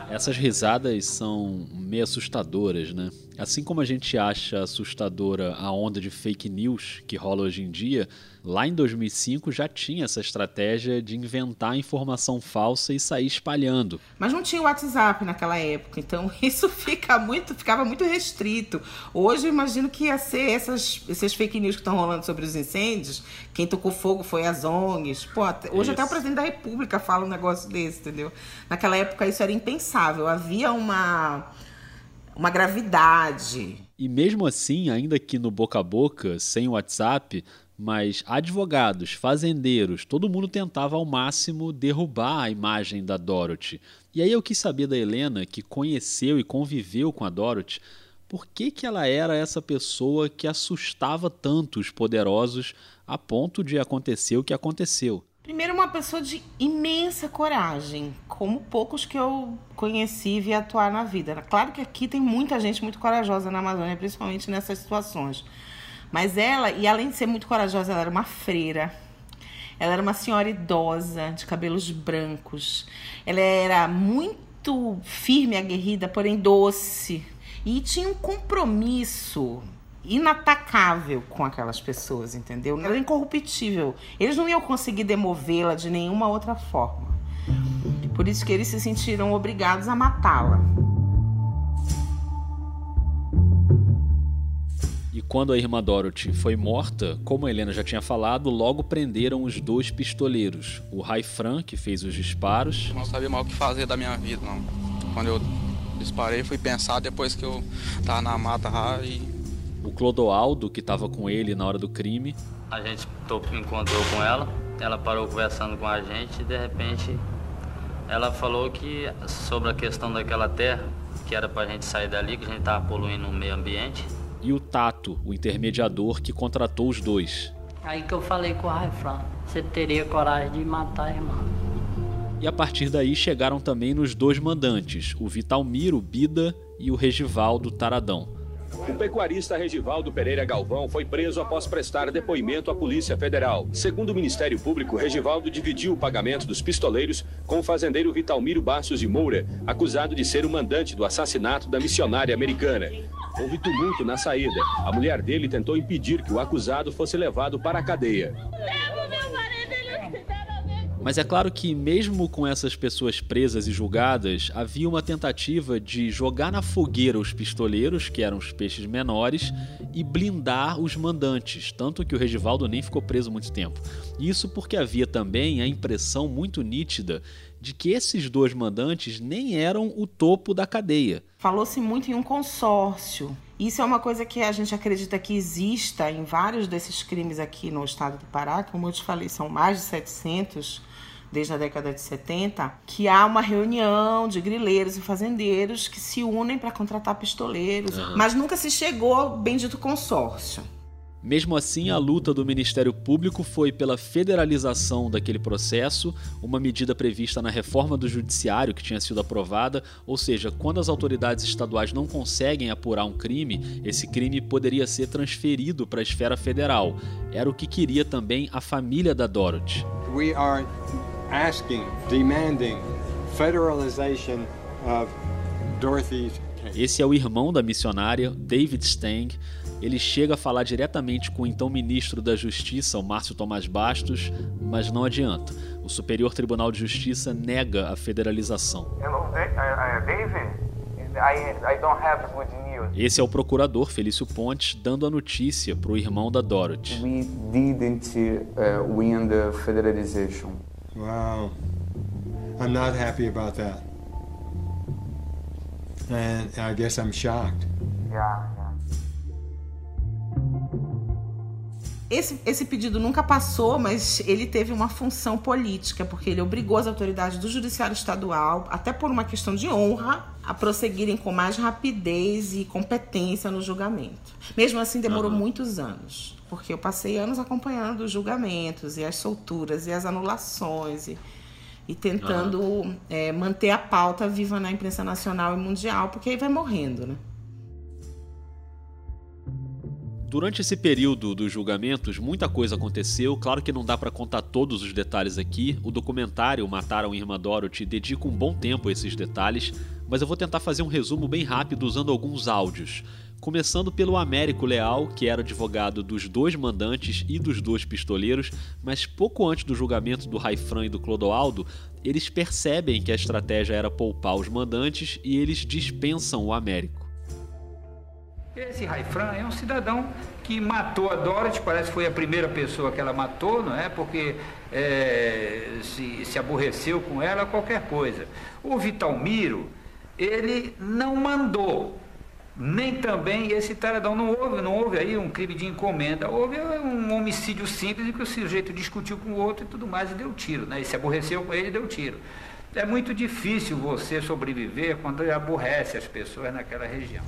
Essas risadas são meio assustadoras, né? Assim como a gente acha assustadora a onda de fake news que rola hoje em dia, lá em 2005 já tinha essa estratégia de inventar informação falsa e sair espalhando. Mas não tinha WhatsApp naquela época, então isso fica muito, ficava muito restrito. Hoje eu imagino que ia ser essas, essas fake news que estão rolando sobre os incêndios. Quem tocou fogo foi as ONGs. Pô, hoje isso. até o presidente da República fala um negócio desse, entendeu? Naquela época isso era impensável. Havia uma uma gravidade. E mesmo assim, ainda que no boca a boca, sem WhatsApp, mas advogados, fazendeiros, todo mundo tentava ao máximo derrubar a imagem da Dorothy. E aí eu quis saber da Helena, que conheceu e conviveu com a Dorothy, por que, que ela era essa pessoa que assustava tanto os poderosos a ponto de acontecer o que aconteceu. Primeiro, uma pessoa de imensa coragem, como poucos que eu conheci e vi atuar na vida. Claro que aqui tem muita gente muito corajosa na Amazônia, principalmente nessas situações. Mas ela, e além de ser muito corajosa, ela era uma freira. Ela era uma senhora idosa, de cabelos brancos. Ela era muito firme, aguerrida, porém doce. E tinha um compromisso inatacável com aquelas pessoas, entendeu? Ela é incorruptível. Eles não iam conseguir demovê-la de nenhuma outra forma. Por isso que eles se sentiram obrigados a matá-la. Quando a irmã Dorothy foi morta, como a Helena já tinha falado, logo prenderam os dois pistoleiros. O Raifran, que fez os disparos. Não sabia mal o que fazer da minha vida, não. Quando eu disparei, fui pensar depois que eu tava na mata lá e o Clodoaldo, que estava com ele na hora do crime. A gente encontrou com ela, ela parou conversando com a gente e de repente ela falou que sobre a questão daquela terra, que era para a gente sair dali, que a gente estava poluindo o meio ambiente. E o Tato, o intermediador que contratou os dois. Aí que eu falei com o Raifran, você teria coragem de matar a irmã. E a partir daí chegaram também nos dois mandantes, o Vitalmiro Bida e o Regivaldo Taradão. O pecuarista Regivaldo Pereira Galvão foi preso após prestar depoimento à Polícia Federal. Segundo o Ministério Público, Regivaldo dividiu o pagamento dos pistoleiros com o fazendeiro Vitalmiro Bastos de Moura, acusado de ser o mandante do assassinato da missionária americana. Houve tumulto na saída. A mulher dele tentou impedir que o acusado fosse levado para a cadeia. Mas é claro que, mesmo com essas pessoas presas e julgadas, havia uma tentativa de jogar na fogueira os pistoleiros, que eram os peixes menores, e blindar os mandantes, tanto que o Regivaldo nem ficou preso muito tempo. Isso porque havia também a impressão muito nítida de que esses dois mandantes nem eram o topo da cadeia. Falou-se muito em um consórcio. Isso é uma coisa que a gente acredita que exista em vários desses crimes aqui no estado do Pará, como eu te falei, são mais de 700 desde a década de 70, que há uma reunião de grileiros e fazendeiros que se unem para contratar pistoleiros, uhum. mas nunca se chegou ao bendito consórcio. Mesmo assim, a luta do Ministério Público foi pela federalização daquele processo, uma medida prevista na reforma do Judiciário que tinha sido aprovada, ou seja, quando as autoridades estaduais não conseguem apurar um crime, esse crime poderia ser transferido para a esfera federal. Era o que queria também a família da Dorothy. We are asking, demanding federalization of Dorothy's esse é o irmão da missionária, David Stang. Ele chega a falar diretamente com o então ministro da Justiça, o Márcio Tomás Bastos, mas não adianta. O Superior Tribunal de Justiça nega a federalização. Hello, David. Esse é o procurador Felício Pontes dando a notícia para o irmão da Dorothy. We didn't uh, win the federalization. Wow. I'm not happy about that. And I guess I'm shocked. Yeah, Esse, esse pedido nunca passou, mas ele teve uma função política, porque ele obrigou as autoridades do Judiciário Estadual, até por uma questão de honra, a prosseguirem com mais rapidez e competência no julgamento. Mesmo assim, demorou uhum. muitos anos, porque eu passei anos acompanhando os julgamentos e as solturas e as anulações e, e tentando uhum. é, manter a pauta viva na imprensa nacional e mundial, porque aí vai morrendo, né? Durante esse período dos julgamentos, muita coisa aconteceu. Claro que não dá para contar todos os detalhes aqui. O documentário Mataram Irmã Dorothy dedica um bom tempo a esses detalhes, mas eu vou tentar fazer um resumo bem rápido usando alguns áudios. Começando pelo Américo Leal, que era advogado dos dois mandantes e dos dois pistoleiros, mas pouco antes do julgamento do Raifran e do Clodoaldo, eles percebem que a estratégia era poupar os mandantes e eles dispensam o Américo. Esse Raifran é um cidadão que matou a Dorothy, parece que foi a primeira pessoa que ela matou, não é? Porque é, se, se aborreceu com ela, qualquer coisa. O Vitalmiro, ele não mandou, nem também esse taradão. Não houve, não houve aí um crime de encomenda, houve um homicídio simples em que o sujeito discutiu com o outro e tudo mais e deu tiro, né? E se aborreceu com ele e deu tiro. É muito difícil você sobreviver quando aborrece as pessoas naquela região.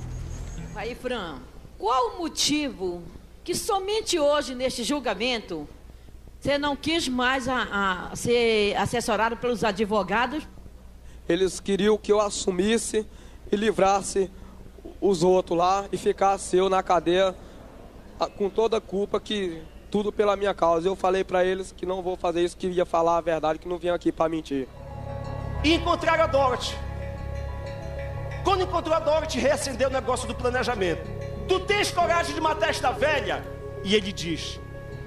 Aí, Fran, qual o motivo que somente hoje, neste julgamento, você não quis mais a, a ser assessorado pelos advogados? Eles queriam que eu assumisse e livrasse os outros lá e ficasse eu na cadeia com toda a culpa que tudo pela minha causa. Eu falei para eles que não vou fazer isso, que ia falar a verdade, que não vinha aqui para mentir. E encontrar a Dorothy Quando encontrou a Dorothy, reacendeu o negócio do planejamento. Tu tens coragem de matar esta velha? E ele diz: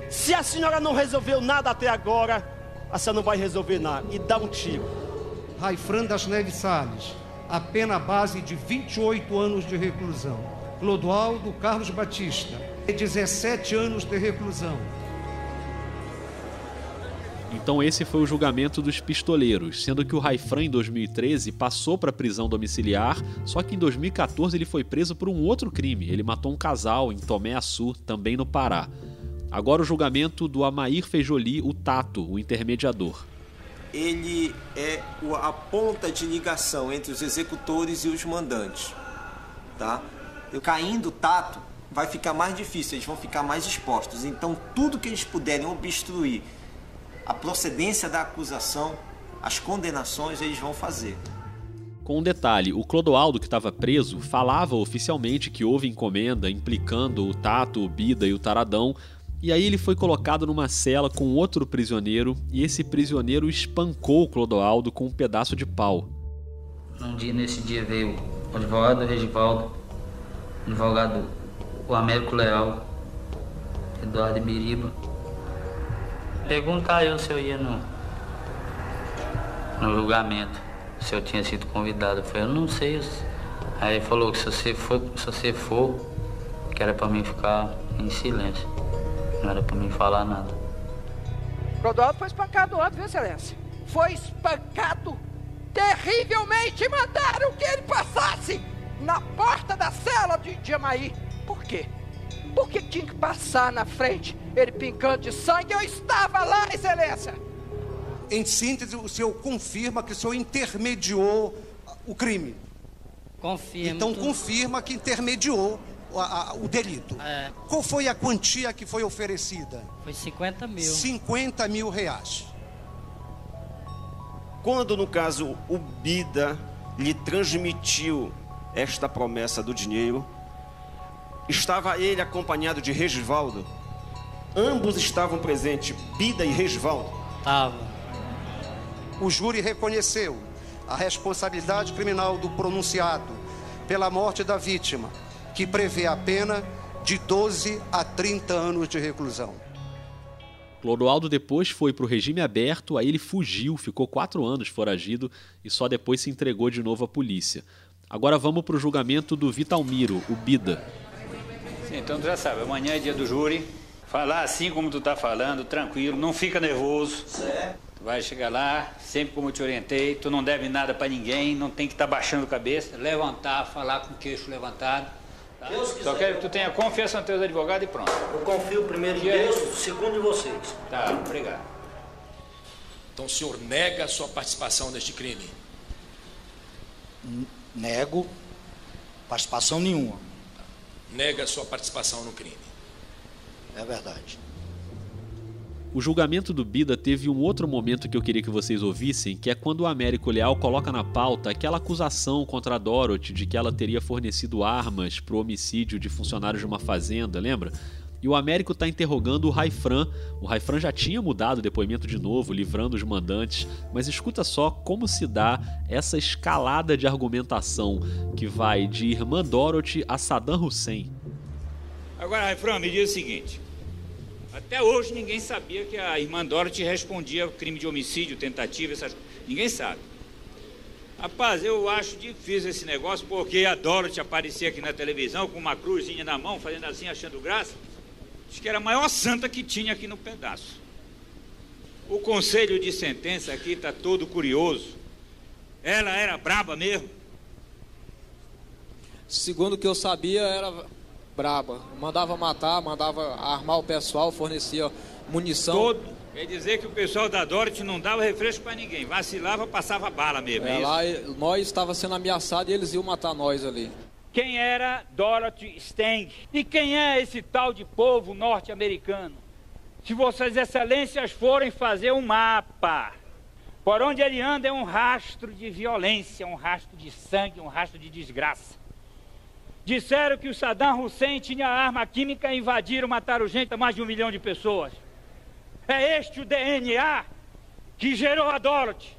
Se a senhora não resolveu nada até agora, a senhora não vai resolver nada. E dá um tiro. Raifran das Neves Salles, a pena base de 28 anos de reclusão. Clodoaldo Carlos Batista, 17 anos de reclusão. Então esse foi o julgamento dos pistoleiros, sendo que o Raifran em 2013 passou para prisão domiciliar, só que em 2014 ele foi preso por um outro crime. Ele matou um casal em Tomé Açu, também no Pará. Agora o julgamento do Amair Feijoli, o Tato, o intermediador. Ele é a ponta de ligação entre os executores e os mandantes, tá? Caindo o Tato, vai ficar mais difícil, eles vão ficar mais expostos. Então, tudo que eles puderem obstruir a procedência da acusação, as condenações eles vão fazer. Com um detalhe, o Clodoaldo, que estava preso, falava oficialmente que houve encomenda implicando o Tato, o Bida e o Taradão, e aí ele foi colocado numa cela com outro prisioneiro, e esse prisioneiro espancou o Clodoaldo com um pedaço de pau. Um dia, nesse dia veio o advogado Regivaldo, o advogado o Américo Leal, Eduardo Biriba, Perguntar eu se eu ia no, no julgamento, se eu tinha sido convidado. Eu falei, eu não sei. Aí ele falou que se você for, se você for que era para mim ficar em silêncio. Não era para mim falar nada. Clodoaldo foi espancado ontem, viu, excelência? Foi espancado terrivelmente. Mandaram que ele passasse na porta da cela de Jamaí. Por quê? Por que tinha que passar na frente, ele pincando de sangue? Eu estava lá, excelência. Em síntese, o senhor confirma que o senhor intermediou o crime. Confirma. Então confirma que intermediou a, a, o delito. É. Qual foi a quantia que foi oferecida? Foi 50 mil. 50 mil reais. Quando, no caso, o Bida lhe transmitiu esta promessa do dinheiro, Estava ele acompanhado de Regivaldo. Ambos estavam presentes, Bida e Regivaldo. Estava. O júri reconheceu a responsabilidade criminal do pronunciado pela morte da vítima, que prevê a pena de 12 a 30 anos de reclusão. Clodoaldo depois foi para o regime aberto, aí ele fugiu, ficou quatro anos foragido e só depois se entregou de novo à polícia. Agora vamos para o julgamento do Vitalmiro, o Bida. Sim, então tu já sabe, amanhã é dia do júri. Falar assim como tu tá falando, tranquilo, não fica nervoso. Certo. Tu vai chegar lá, sempre como eu te orientei, tu não deve nada para ninguém, não tem que estar tá baixando cabeça, levantar, falar com o queixo levantado. Tá? Só quero que tu tenha confiança nos teus advogados e pronto. Eu confio primeiro em Deus, segundo em vocês. Tá, obrigado. Então o senhor nega a sua participação neste crime? Nego participação nenhuma nega a sua participação no crime. É verdade. O julgamento do Bida teve um outro momento que eu queria que vocês ouvissem, que é quando o Américo Leal coloca na pauta aquela acusação contra a Dorothy de que ela teria fornecido armas para o homicídio de funcionários de uma fazenda, lembra? E o Américo está interrogando o Raifran. O Raifran já tinha mudado o depoimento de novo, livrando os mandantes, mas escuta só como se dá essa escalada de argumentação que vai de irmã Dorothy a Saddam Hussein. Agora, Raifran, me diz o seguinte. Até hoje ninguém sabia que a irmã Dorothy respondia crime de homicídio, tentativa, essas Ninguém sabe. Rapaz, eu acho difícil esse negócio, porque a Dorothy aparecia aqui na televisão com uma cruzinha na mão, fazendo assim, achando graça. Diz que era a maior santa que tinha aqui no pedaço. O conselho de sentença aqui está todo curioso. Ela era braba mesmo? Segundo o que eu sabia, era braba. Mandava matar, mandava armar o pessoal, fornecia munição. Todo. Quer dizer que o pessoal da Dorothy não dava refresco para ninguém. Vacilava, passava bala mesmo. É, é lá nós estava sendo ameaçados e eles iam matar nós ali quem era Dorothy Stang e quem é esse tal de povo norte-americano. Se Vossas Excelências forem fazer um mapa, por onde ele anda é um rastro de violência, um rastro de sangue, um rastro de desgraça. Disseram que o Saddam Hussein tinha arma química e invadiram, mataram gente, mais de um milhão de pessoas. É este o DNA que gerou a Dorothy,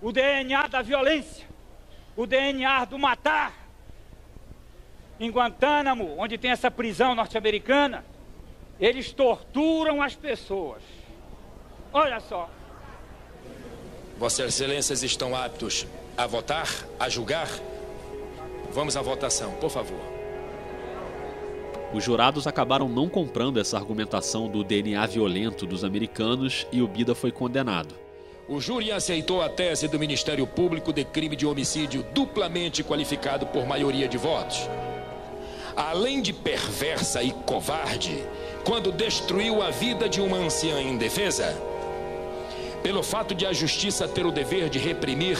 o DNA da violência o DNA do matar em Guantánamo, onde tem essa prisão norte-americana, eles torturam as pessoas. Olha só. Vossas Excelências estão aptos a votar, a julgar? Vamos à votação, por favor. Os jurados acabaram não comprando essa argumentação do DNA violento dos americanos e o Bida foi condenado. O júri aceitou a tese do Ministério Público de crime de homicídio duplamente qualificado por maioria de votos. Além de perversa e covarde, quando destruiu a vida de uma anciã indefesa, pelo fato de a justiça ter o dever de reprimir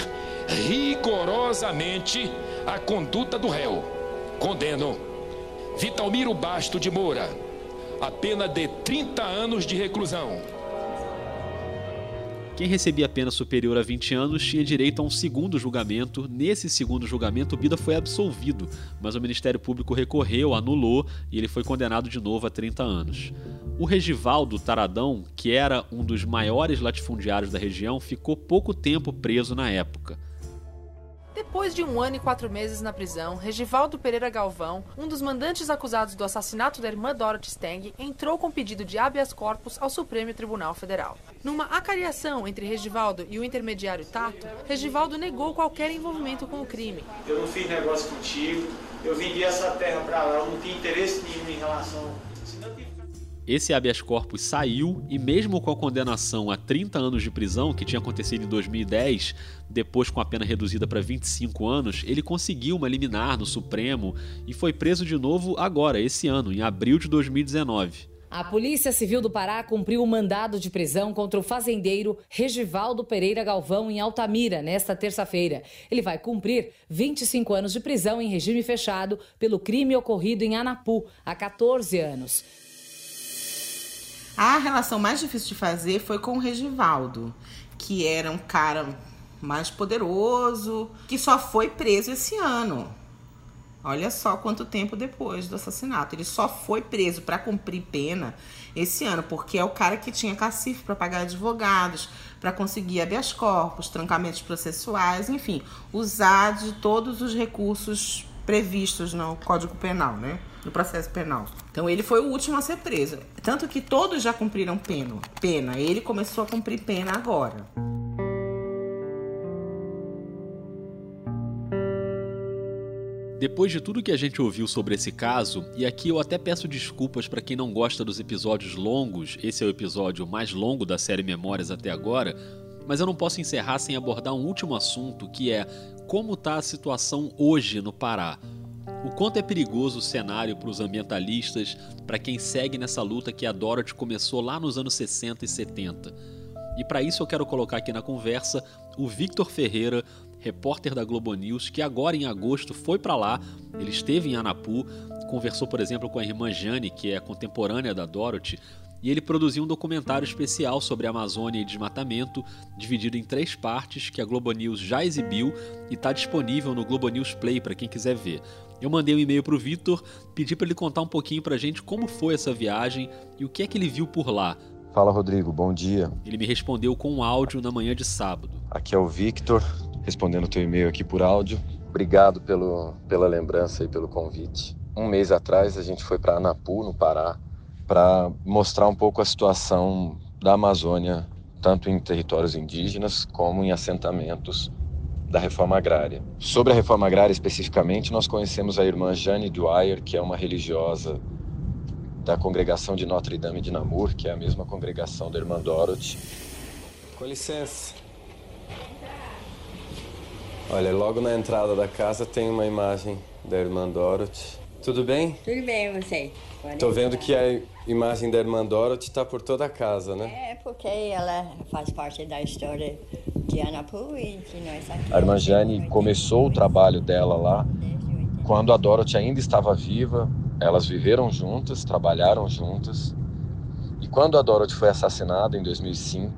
rigorosamente a conduta do réu, condeno Vitalmiro Basto de Moura a pena de 30 anos de reclusão quem recebia pena superior a 20 anos tinha direito a um segundo julgamento. Nesse segundo julgamento, Bida foi absolvido, mas o Ministério Público recorreu, anulou e ele foi condenado de novo a 30 anos. O Regivaldo Taradão, que era um dos maiores latifundiários da região, ficou pouco tempo preso na época. Depois de um ano e quatro meses na prisão, Regivaldo Pereira Galvão, um dos mandantes acusados do assassinato da irmã Dorothy Stang, entrou com pedido de habeas corpus ao Supremo Tribunal Federal. Numa acariação entre Regivaldo e o intermediário Tato, Regivaldo negou qualquer envolvimento com o crime. Eu não fiz negócio contigo, eu vendi essa terra para lá, eu não tinha interesse nenhum em relação esse habeas corpus saiu e, mesmo com a condenação a 30 anos de prisão, que tinha acontecido em 2010, depois com a pena reduzida para 25 anos, ele conseguiu uma liminar no Supremo e foi preso de novo agora, esse ano, em abril de 2019. A Polícia Civil do Pará cumpriu o mandado de prisão contra o fazendeiro Regivaldo Pereira Galvão em Altamira nesta terça-feira. Ele vai cumprir 25 anos de prisão em regime fechado pelo crime ocorrido em Anapu há 14 anos. A relação mais difícil de fazer foi com o Regivaldo, que era um cara mais poderoso, que só foi preso esse ano. Olha só quanto tempo depois do assassinato. Ele só foi preso para cumprir pena esse ano, porque é o cara que tinha cacife para pagar advogados, para conseguir habeas corpus, trancamentos processuais, enfim, usar de todos os recursos previstos no Código Penal, né? No processo penal. Então ele foi o último a ser preso. Tanto que todos já cumpriram pena. Pena. Ele começou a cumprir pena agora. Depois de tudo que a gente ouviu sobre esse caso, e aqui eu até peço desculpas para quem não gosta dos episódios longos, esse é o episódio mais longo da série Memórias até agora, mas eu não posso encerrar sem abordar um último assunto que é como está a situação hoje no Pará. O quanto é perigoso o cenário para os ambientalistas, para quem segue nessa luta que a Dorothy começou lá nos anos 60 e 70. E para isso eu quero colocar aqui na conversa o Victor Ferreira, repórter da Globo News, que agora em agosto foi para lá, ele esteve em Anapu, conversou, por exemplo, com a irmã Jane, que é contemporânea da Dorothy, e ele produziu um documentário especial sobre Amazônia e desmatamento, dividido em três partes, que a Globo News já exibiu e está disponível no Globo News Play para quem quiser ver. Eu mandei um e-mail para o Vitor, pedi para ele contar um pouquinho para a gente como foi essa viagem e o que é que ele viu por lá. Fala Rodrigo, bom dia. Ele me respondeu com um áudio na manhã de sábado. Aqui é o Victor, respondendo o teu e-mail aqui por áudio. Obrigado pelo, pela lembrança e pelo convite. Um mês atrás a gente foi para Anapu, no Pará, para mostrar um pouco a situação da Amazônia, tanto em territórios indígenas como em assentamentos da reforma agrária. Sobre a reforma agrária especificamente, nós conhecemos a irmã Jane Dwyer, que é uma religiosa da congregação de Notre Dame de Namur, que é a mesma congregação da irmã Dorothy. Com licença. Olha, logo na entrada da casa tem uma imagem da irmã Dorothy. Tudo bem? Tudo bem, você? Tô vendo que a imagem da irmã Dorothy está por toda a casa, né? É, porque ela faz parte da história de Anapu e de nós aqui. A irmã Jane começou o trabalho dela lá quando a Dorothy ainda estava viva. Elas viveram juntas, trabalharam juntas. E quando a Dorothy foi assassinada em 2005,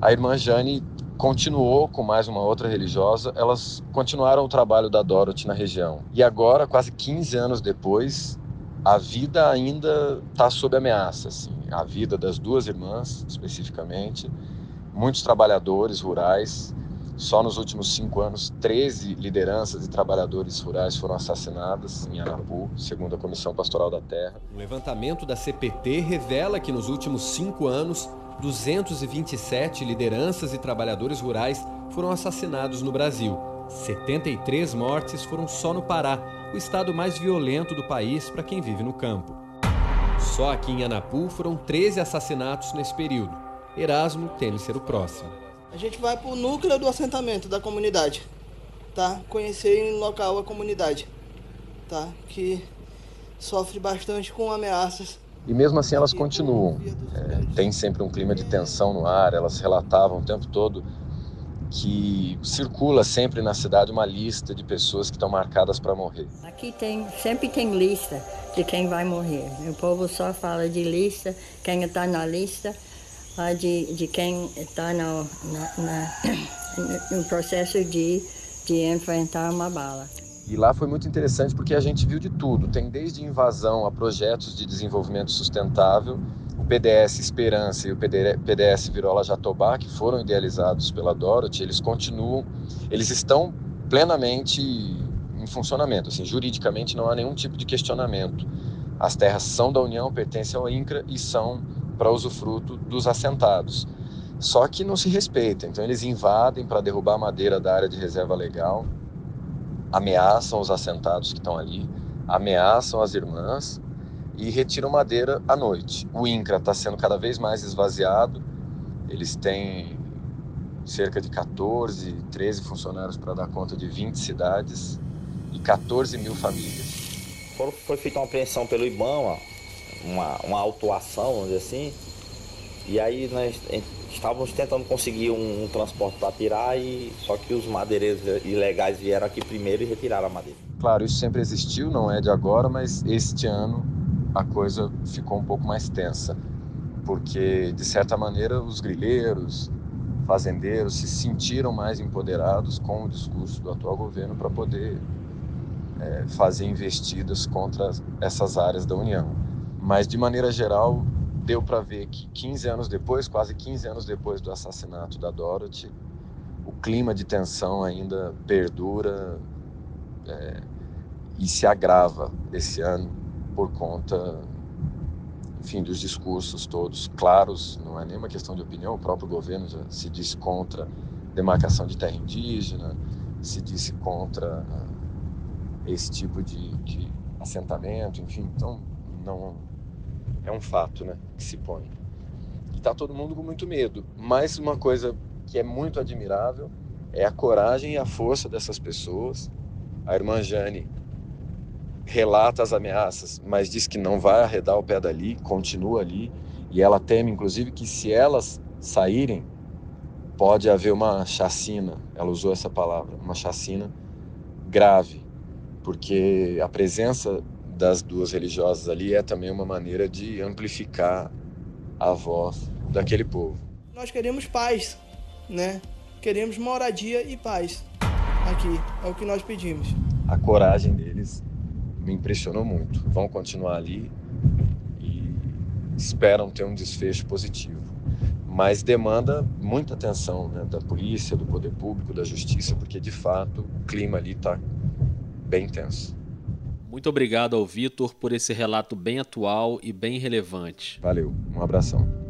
a irmã Jane continuou com mais uma outra religiosa, elas continuaram o trabalho da Dorothy na região. E agora, quase 15 anos depois, a vida ainda está sob ameaça, assim, a vida das duas irmãs, especificamente, muitos trabalhadores rurais Só nos últimos cinco anos, 13 lideranças e trabalhadores rurais foram assassinadas em Anapu, segundo a Comissão Pastoral da Terra. Um levantamento da CPT revela que nos últimos cinco anos, 227 lideranças e trabalhadores rurais foram assassinados no Brasil. 73 mortes foram só no Pará, o estado mais violento do país para quem vive no campo. Só aqui em Anapu foram 13 assassinatos nesse período. Erasmo teme ser o próximo. A gente vai para o núcleo do assentamento da comunidade, tá? Conhecer em local a comunidade, tá? Que sofre bastante com ameaças. E mesmo assim elas continuam. É, tem sempre um clima de tensão no ar. Elas relatavam o tempo todo que circula sempre na cidade uma lista de pessoas que estão marcadas para morrer. Aqui tem sempre tem lista de quem vai morrer. O povo só fala de lista, quem está na lista, de, de quem está no, no processo de, de enfrentar uma bala. E lá foi muito interessante porque a gente viu de tudo. Tem desde invasão a projetos de desenvolvimento sustentável, o PDS Esperança e o PDS Virola Jatobá, que foram idealizados pela Dorothy, eles continuam, eles estão plenamente em funcionamento. Assim, juridicamente não há nenhum tipo de questionamento. As terras são da União, pertencem ao INCRA e são para usufruto dos assentados. Só que não se respeita, então eles invadem para derrubar a madeira da área de reserva legal, ameaçam os assentados que estão ali, ameaçam as irmãs e retiram madeira à noite. O INCRA está sendo cada vez mais esvaziado, eles têm cerca de 14, 13 funcionários para dar conta de 20 cidades e 14 mil famílias. Foi feita uma apreensão pelo IBAMA, uma, uma autuação, vamos dizer assim. E aí nós estávamos tentando conseguir um, um transporte para tirar, e, só que os madeireiros ilegais vieram aqui primeiro e retiraram a madeira. Claro, isso sempre existiu, não é de agora, mas este ano a coisa ficou um pouco mais tensa, porque de certa maneira os grileiros, fazendeiros se sentiram mais empoderados com o discurso do atual governo para poder é, fazer investidas contra essas áreas da União. Mas, de maneira geral, deu para ver que 15 anos depois, quase 15 anos depois do assassinato da Dorothy, o clima de tensão ainda perdura é, e se agrava esse ano por conta, enfim, dos discursos todos claros. Não é nenhuma questão de opinião, o próprio governo já se disse contra demarcação de terra indígena, se disse contra esse tipo de, de assentamento, enfim, então não é um fato, né, que se põe. E tá todo mundo com muito medo. Mas uma coisa que é muito admirável é a coragem e a força dessas pessoas. A irmã Jane relata as ameaças, mas diz que não vai arredar o pé dali, continua ali, e ela teme inclusive que se elas saírem, pode haver uma chacina, ela usou essa palavra, uma chacina grave, porque a presença das duas religiosas ali é também uma maneira de amplificar a voz daquele povo. Nós queremos paz, né? Queremos moradia e paz aqui, é o que nós pedimos. A coragem deles me impressionou muito. Vão continuar ali e esperam ter um desfecho positivo. Mas demanda muita atenção né, da polícia, do poder público, da justiça, porque de fato o clima ali está bem tenso. Muito obrigado ao Vitor por esse relato bem atual e bem relevante. Valeu, um abração.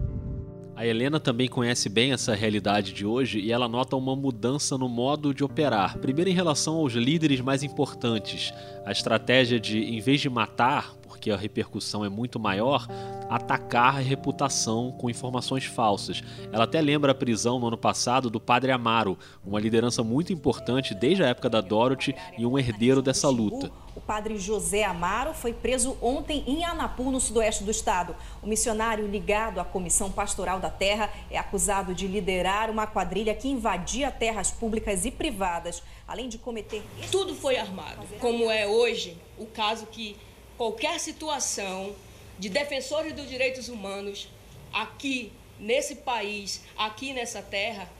A Helena também conhece bem essa realidade de hoje e ela nota uma mudança no modo de operar. Primeiro, em relação aos líderes mais importantes, a estratégia de, em vez de matar, porque a repercussão é muito maior, atacar a reputação com informações falsas. Ela até lembra a prisão no ano passado do padre Amaro, uma liderança muito importante desde a época da Dorothy e um herdeiro dessa luta. O padre José Amaro foi preso ontem em Anapu, no sudoeste do estado. O missionário ligado à Comissão Pastoral da Terra é acusado de liderar uma quadrilha que invadia terras públicas e privadas, além de cometer. Tudo foi armado, como é hoje o caso que qualquer situação de defensores dos direitos humanos aqui nesse país, aqui nessa terra,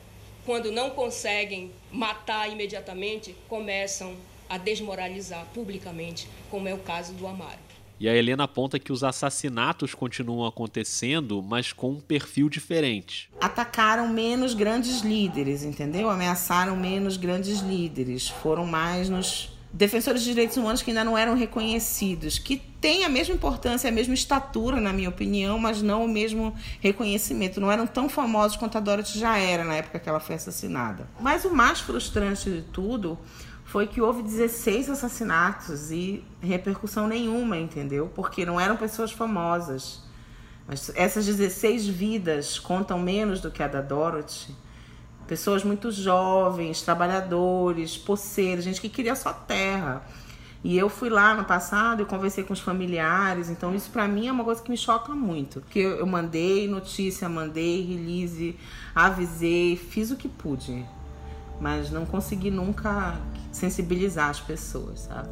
quando não conseguem matar imediatamente, começam a desmoralizar publicamente, como é o caso do Amaro. E a Helena aponta que os assassinatos continuam acontecendo, mas com um perfil diferente. Atacaram menos grandes líderes, entendeu? Ameaçaram menos grandes líderes. Foram mais nos defensores de direitos humanos que ainda não eram reconhecidos, que têm a mesma importância, a mesma estatura, na minha opinião, mas não o mesmo reconhecimento. Não eram tão famosos quanto a Dorothy já era na época que ela foi assassinada. Mas o mais frustrante de tudo foi que houve 16 assassinatos e repercussão nenhuma, entendeu? Porque não eram pessoas famosas. Mas essas 16 vidas contam menos do que a da Dorothy. Pessoas muito jovens, trabalhadores, poceiros, gente que queria só terra. E eu fui lá no passado e conversei com os familiares, então isso para mim é uma coisa que me choca muito. Porque eu mandei notícia, mandei release, avisei, fiz o que pude, mas não consegui nunca sensibilizar as pessoas, sabe?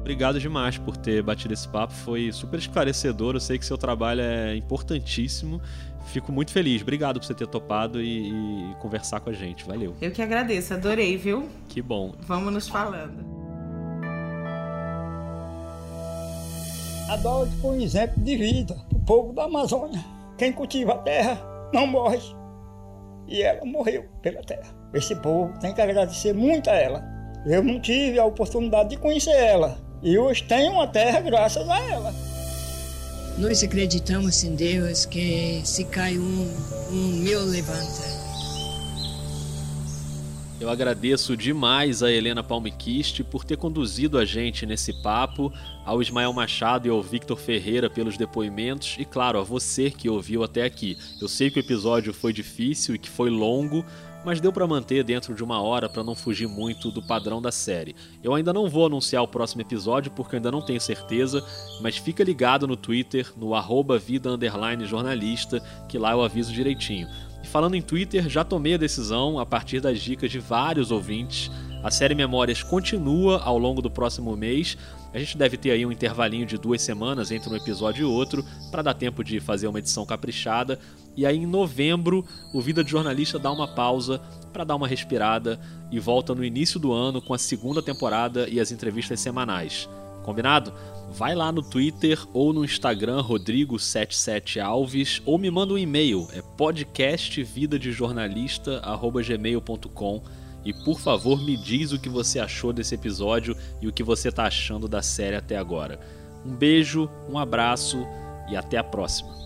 Obrigado demais por ter batido esse papo, foi super esclarecedor. Eu sei que seu trabalho é importantíssimo. Fico muito feliz. Obrigado por você ter topado e, e conversar com a gente. Valeu. Eu que agradeço, adorei, viu? Que bom. Vamos nos falando. A Dorothy foi um exemplo de vida o povo da Amazônia. Quem cultiva a terra não morre. E ela morreu pela terra. Esse povo tem que agradecer muito a ela. Eu não tive a oportunidade de conhecer ela, e hoje tenho uma terra graças a ela. Nós acreditamos em Deus que se cai um, um meu levanta. Eu agradeço demais a Helena Palmquist por ter conduzido a gente nesse papo, ao Ismael Machado e ao Victor Ferreira pelos depoimentos e, claro, a você que ouviu até aqui. Eu sei que o episódio foi difícil e que foi longo, mas deu para manter dentro de uma hora para não fugir muito do padrão da série. Eu ainda não vou anunciar o próximo episódio porque ainda não tenho certeza, mas fica ligado no Twitter, no arroba vida jornalista, que lá eu aviso direitinho. Falando em Twitter, já tomei a decisão, a partir das dicas de vários ouvintes, a série Memórias continua ao longo do próximo mês. A gente deve ter aí um intervalinho de duas semanas entre um episódio e outro, para dar tempo de fazer uma edição caprichada. E aí em novembro, o Vida de Jornalista dá uma pausa para dar uma respirada e volta no início do ano com a segunda temporada e as entrevistas semanais. Combinado? Vai lá no Twitter ou no Instagram Rodrigo77Alves ou me manda um e-mail, é podcastvidadejornalista@gmail.com e por favor me diz o que você achou desse episódio e o que você está achando da série até agora. Um beijo, um abraço e até a próxima.